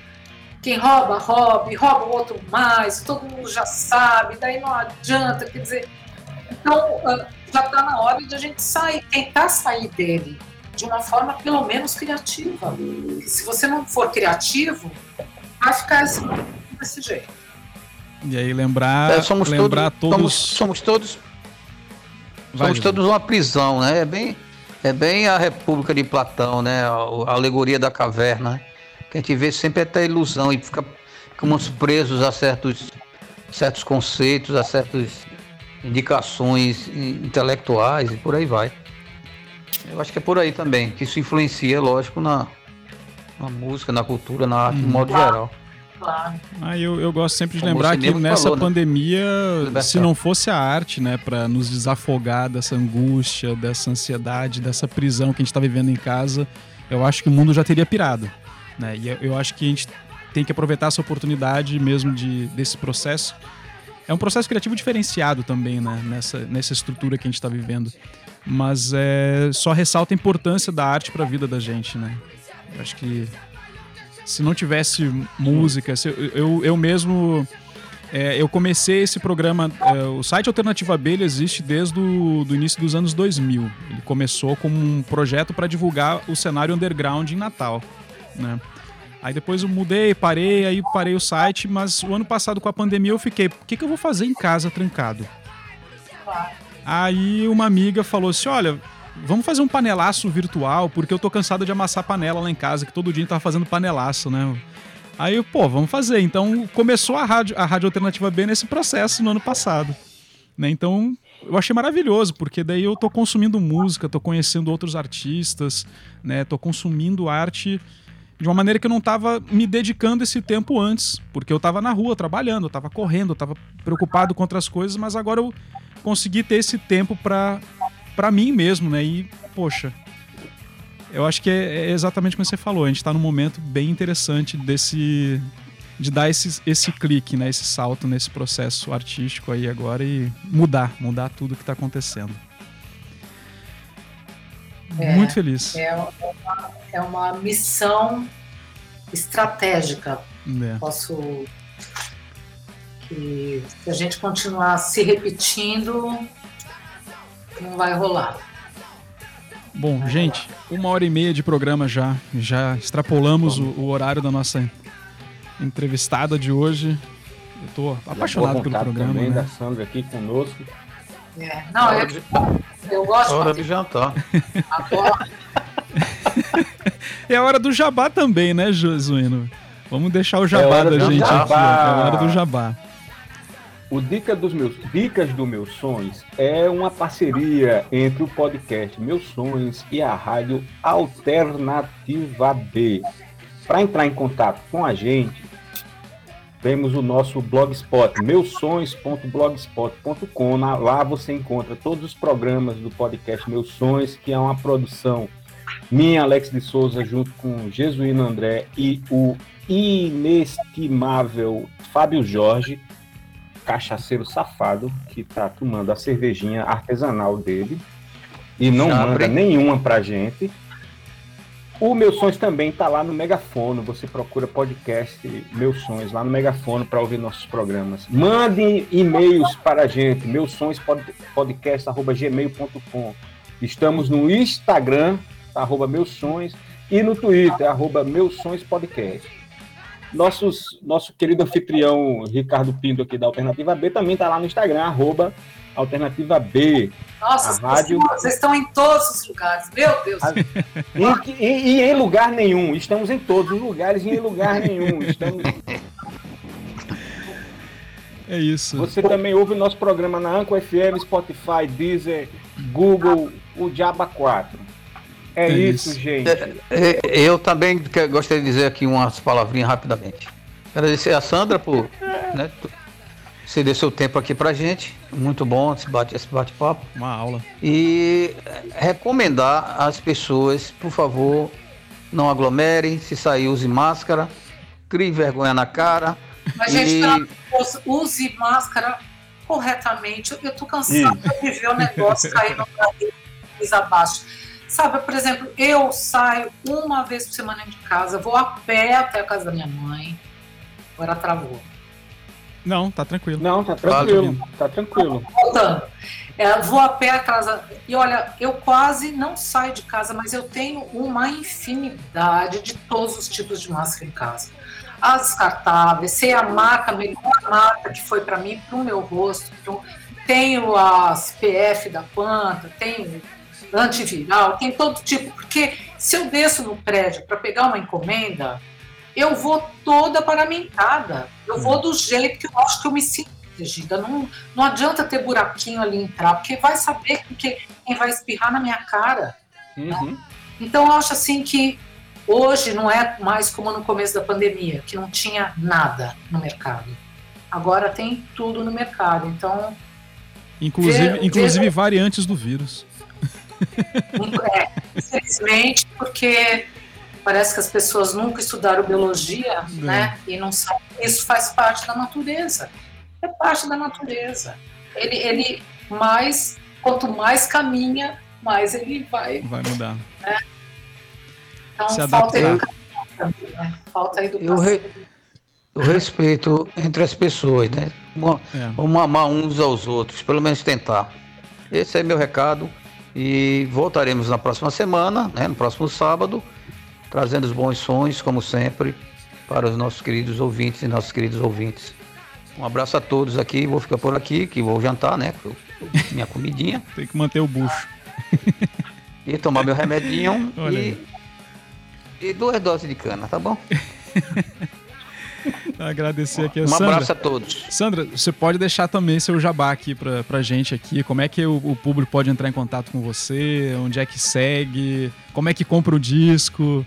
Speaker 2: quem rouba, rouba, e rouba o outro mais, todo mundo já sabe, daí não adianta, quer dizer, então ah, já está na hora de a gente sair, tentar sair dele de uma forma pelo menos criativa. Se você não for criativo, vai ficar assim, desse jeito.
Speaker 4: E aí lembrar,
Speaker 3: É, somos
Speaker 4: lembrar
Speaker 3: todos,
Speaker 4: todos.
Speaker 3: somos, somos todos,
Speaker 4: Vai,
Speaker 3: somos todos uma prisão, né? É bem, é bem a República de Platão, né? A, a alegoria da caverna, né? que a gente vê sempre essa ilusão e fica ficamos presos a certos, certos conceitos, a certas indicações in- intelectuais e por aí vai. Eu acho que é por aí também, que isso influencia, lógico, na, na música, na cultura, na arte de modo geral.
Speaker 2: Claro.
Speaker 4: Ah, eu, eu gosto sempre de
Speaker 3: Como
Speaker 4: lembrar que nessa
Speaker 3: falou, né?
Speaker 4: pandemia,
Speaker 3: Libertar.
Speaker 4: se não fosse a arte, né, para nos desafogar dessa angústia, dessa ansiedade, dessa prisão que a gente está vivendo em casa, eu acho que o mundo já teria pirado, né? E eu, eu acho que a gente tem que aproveitar essa oportunidade mesmo de desse processo. É um processo criativo diferenciado também, né, nessa nessa estrutura que a gente está vivendo. Mas é, só ressalta a importância da arte para a vida da gente, né? Eu acho que se não tivesse música, se eu, eu, mesmo. é, eu comecei esse programa. é, o site Alternativa Abelha existe desde o do início dos anos 2000. Ele começou como um projeto para divulgar o cenário underground em Natal. Né? Aí depois eu mudei, parei, aí parei o site, mas o ano passado com a pandemia eu fiquei, o que, que eu vou fazer em casa trancado? Aí uma amiga falou assim: olha, vamos fazer um panelaço virtual, porque eu tô cansado de amassar panela lá em casa, que todo dia a gente tava fazendo panelaço, né? Aí, pô, vamos fazer. Então começou a rádio, a rádio Alternativa B nesse processo no ano passado. Né? Então eu achei maravilhoso, porque daí eu tô consumindo música, tô conhecendo outros artistas, né? Tô consumindo arte de uma maneira que eu não tava me dedicando esse tempo antes, porque eu tava na rua trabalhando, eu tava correndo, eu tava preocupado com outras coisas, mas agora eu consegui ter esse tempo pra, pra mim mesmo, né? E, poxa, eu acho que é, é exatamente como você falou, a gente tá num momento bem interessante desse de dar esse, esse clique, né, esse salto nesse processo artístico aí agora e mudar, mudar tudo que tá acontecendo.
Speaker 2: É,
Speaker 4: Muito feliz.
Speaker 2: É uma, é uma missão estratégica.
Speaker 4: É.
Speaker 2: Posso. Que se a gente continuar se repetindo, não vai rolar.
Speaker 4: Bom, gente, uma hora e meia de programa já. Já extrapolamos o, o horário da nossa entrevistada de hoje. Eu tô apaixonado pelo programa.
Speaker 1: também da
Speaker 4: Né?
Speaker 1: Sandra aqui conosco.
Speaker 2: É, Não, eu, eu gosto
Speaker 3: Hora
Speaker 2: de
Speaker 3: de jantar.
Speaker 2: agora. <laughs>
Speaker 4: É a hora do jabá também, né, Josuíno? Vamos deixar o
Speaker 1: É
Speaker 4: jabá
Speaker 1: hora
Speaker 4: da gente aqui. ó.
Speaker 1: jabá.
Speaker 4: É a hora do jabá.
Speaker 1: O Dica dos meus, Dicas dos Meus Sonhos é uma parceria entre o podcast Meus Sonhos e a rádio Alternativa B. Para entrar em contato com a gente, temos o nosso blogspot, meusonhos.blogspot.com. Na- Lá você encontra todos os programas do podcast Meus Sonhos, que é uma produção minha, Alex de Souza, junto com Jesuíno André e o inestimável Fábio Jorge cachaceiro safado que tá tomando a cervejinha artesanal dele e não manda nenhuma pra gente. O Meus Sonhos também tá lá no Megafono. Você procura podcast Meus Sonhos lá no Megafono para ouvir nossos programas. Mande e-mails para a gente, meus sonhos podcast@gmail.com. Estamos no Instagram, arroba Meus Sonhos, e no Twitter, arroba Meus Sonhos Podcast. Nossos, nosso querido anfitrião Ricardo Pinto aqui da Alternativa B também está lá no Instagram, arroba Alternativa B.
Speaker 2: Nossa,
Speaker 1: rádio-
Speaker 2: estão- vocês estão em todos os lugares. Meu Deus.
Speaker 1: E, e- e em lugar nenhum, estamos em todos os lugares e em lugar nenhum. Estamos...
Speaker 4: É isso.
Speaker 1: Você também ouve o nosso programa na Anco FM, Spotify, Deezer, Google, o Diaba 4. É,
Speaker 4: É
Speaker 1: isso,
Speaker 4: isso.
Speaker 1: gente.
Speaker 3: É, Eu também gostaria de dizer aqui umas palavrinhas rapidamente. Agradecer a Sandra por né, ceder seu tempo aqui pra gente. Muito bom esse bate- bate-papo.
Speaker 4: Uma aula.
Speaker 3: E recomendar às pessoas, por favor, não aglomerem, se sair, use máscara, crie vergonha na cara.
Speaker 2: Mas, gente,
Speaker 3: E-
Speaker 2: Deus, use máscara corretamente. Eu tô cansada de ver o negócio caindo pra vez abaixo. Sabe, por exemplo, eu saio uma vez por semana de casa, vou a pé até a casa da minha mãe. Agora travou.
Speaker 4: Não, tá tranquilo.
Speaker 1: Não, tá tranquilo, tá tranquilo.
Speaker 2: Voltando. É, vou a pé atrás. da- E olha, eu quase não saio de casa, mas eu tenho uma infinidade de todos os tipos de máscara em casa. As descartáveis, sei a marca melhor marca que foi para mim, para o meu rosto. Pro... Tenho as PF da planta, tenho antiviral, tem todo tipo. Porque se eu desço no prédio para pegar uma encomenda, eu vou toda paramentada. Eu vou do jeito que eu acho que eu me sinto protegida. Não, não adianta ter buraquinho ali entrar, porque vai saber que quem vai espirrar na minha cara.
Speaker 1: Uhum.
Speaker 2: Né? Então eu acho assim que hoje não é mais como no começo da pandemia, que não tinha nada no mercado. Agora tem tudo no mercado. Então.
Speaker 4: Inclusive, ver, inclusive ver... variantes do vírus.
Speaker 2: É, infelizmente, porque parece que as pessoas nunca estudaram biologia, é. né? E não sabem que isso faz parte da natureza. É parte da natureza. Ele, ele mais, quanto mais caminha, mais ele vai.
Speaker 4: Vai mudar.
Speaker 2: Né? Então falta educação também, né? Falta educação.
Speaker 3: Eu, re, eu respeito entre as pessoas, né? É. Vamos amar uns aos outros, pelo menos tentar. Esse é meu recado. E voltaremos na próxima semana, né, no próximo sábado, trazendo os bons sons, como sempre, para os nossos queridos ouvintes e nossos queridos ouvintes. Um abraço a todos aqui, vou ficar por aqui, que vou jantar, né? <laughs> Minha comidinha.
Speaker 4: Tem que manter o bucho.
Speaker 3: e tomar meu remedinho <laughs> e, e duas doses de cana, tá bom? <laughs> <laughs>
Speaker 4: Agradecer aqui a
Speaker 3: um
Speaker 4: Sandra.
Speaker 3: Um abraço a todos.
Speaker 4: Sandra, você pode deixar também seu jabá aqui pra, pra gente aqui. Como é que o, o, público pode entrar em contato com você? Onde é que segue? Como é que compra o disco?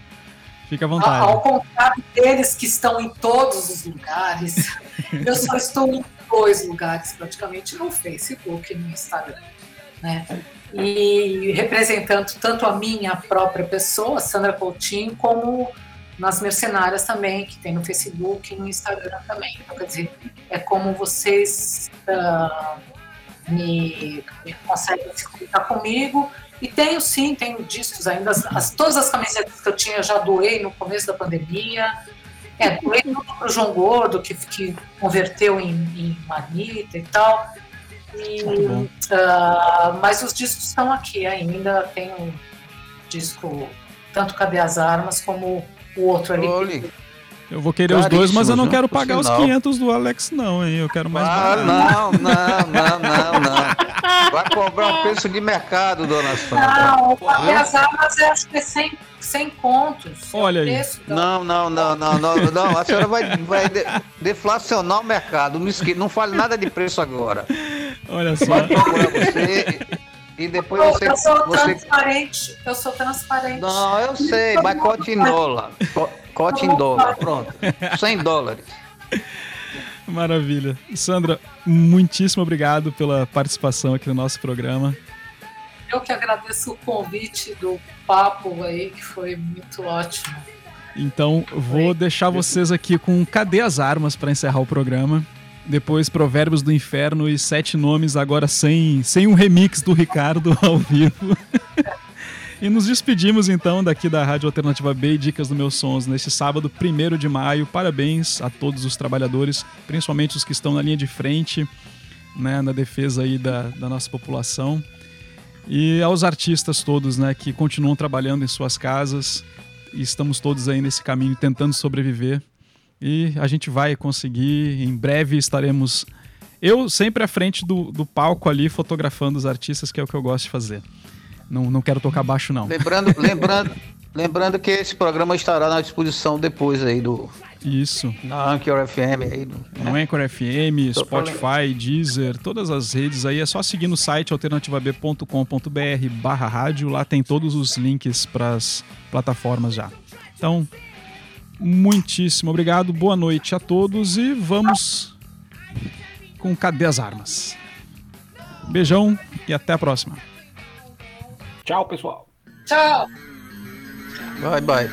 Speaker 4: Fica à vontade.
Speaker 2: Ao contrário deles que estão em todos os lugares, <laughs> eu só estou em dois lugares praticamente, no Facebook e no Instagram. Né? E representando tanto a minha própria pessoa, Sandra Coutinho, como nas mercenárias também, que tem no Facebook e no Instagram também. Então, quer dizer, é como vocês uh, me, me, conseguem se comunicar comigo. E tenho sim, tenho discos ainda. As, as, todas as camisetas que eu tinha eu já doei no começo da pandemia. É, doei tudo para o João Gordo, que, que converteu em, em manita e tal. E, uh, mas os discos estão aqui ainda. Tem um disco, tanto Cadê as Armas, como o outro ali.
Speaker 4: Eu vou querer os dois, mas eu não quero pagar os 500 do Alex, não, hein? Eu quero mais.
Speaker 3: Ah, não, não, não, não, não. Vai cobrar um preço de mercado, dona
Speaker 2: Sandra. Não, as armas é acho que é 100, 100 contos.
Speaker 4: Olha aí.
Speaker 3: Não, não, não, não, não, não. A senhora vai, vai deflacionar o mercado. Não, esque... não fale nada de preço agora.
Speaker 4: Olha só.
Speaker 3: Vai procurar você e depois
Speaker 2: eu,
Speaker 3: você.
Speaker 2: Eu sou
Speaker 3: você...
Speaker 2: transparente. Eu sou transparente.
Speaker 3: Não, eu sei, mas cote em dólar. Cote em dólar, pronto. 100 dólares.
Speaker 4: Maravilha. Sandra, muitíssimo obrigado pela participação aqui no nosso programa.
Speaker 2: Eu que agradeço o convite do papo aí, que foi muito ótimo.
Speaker 4: Então, vou deixar vocês aqui com Cadê as Armas para encerrar o programa. Depois Provérbios do Inferno e Sete Nomes, agora sem, sem um remix do Ricardo <laughs> ao vivo. e nos despedimos então daqui da Rádio Alternativa B e Dicas do Meus Sons neste sábado, 1 de maio. Parabéns a todos os trabalhadores, principalmente os que estão na linha de frente, né, na defesa aí da, da nossa população. E aos artistas todos, né, que continuam trabalhando em suas casas. E estamos todos aí nesse caminho tentando sobreviver e a gente vai conseguir. Em breve estaremos. Eu sempre à frente do, do palco ali, fotografando os artistas, que é o que eu gosto de fazer. Não, não quero tocar baixo, não.
Speaker 3: Lembrando, <laughs> lembrando, lembrando que esse programa estará na disposição depois aí do.
Speaker 4: Isso.
Speaker 3: Na Anchor FM aí.
Speaker 4: Do, né? No Anchor FM, Spotify, Deezer, todas as redes aí. É só seguir no site alternativab.com.br barra rádio. Lá tem todos os links para as plataformas já. Então, muitíssimo obrigado, boa noite a todos e vamos com Cadê as Armas? Beijão e até a próxima.
Speaker 1: Tchau, pessoal.
Speaker 2: Tchau.
Speaker 3: Bye, bye.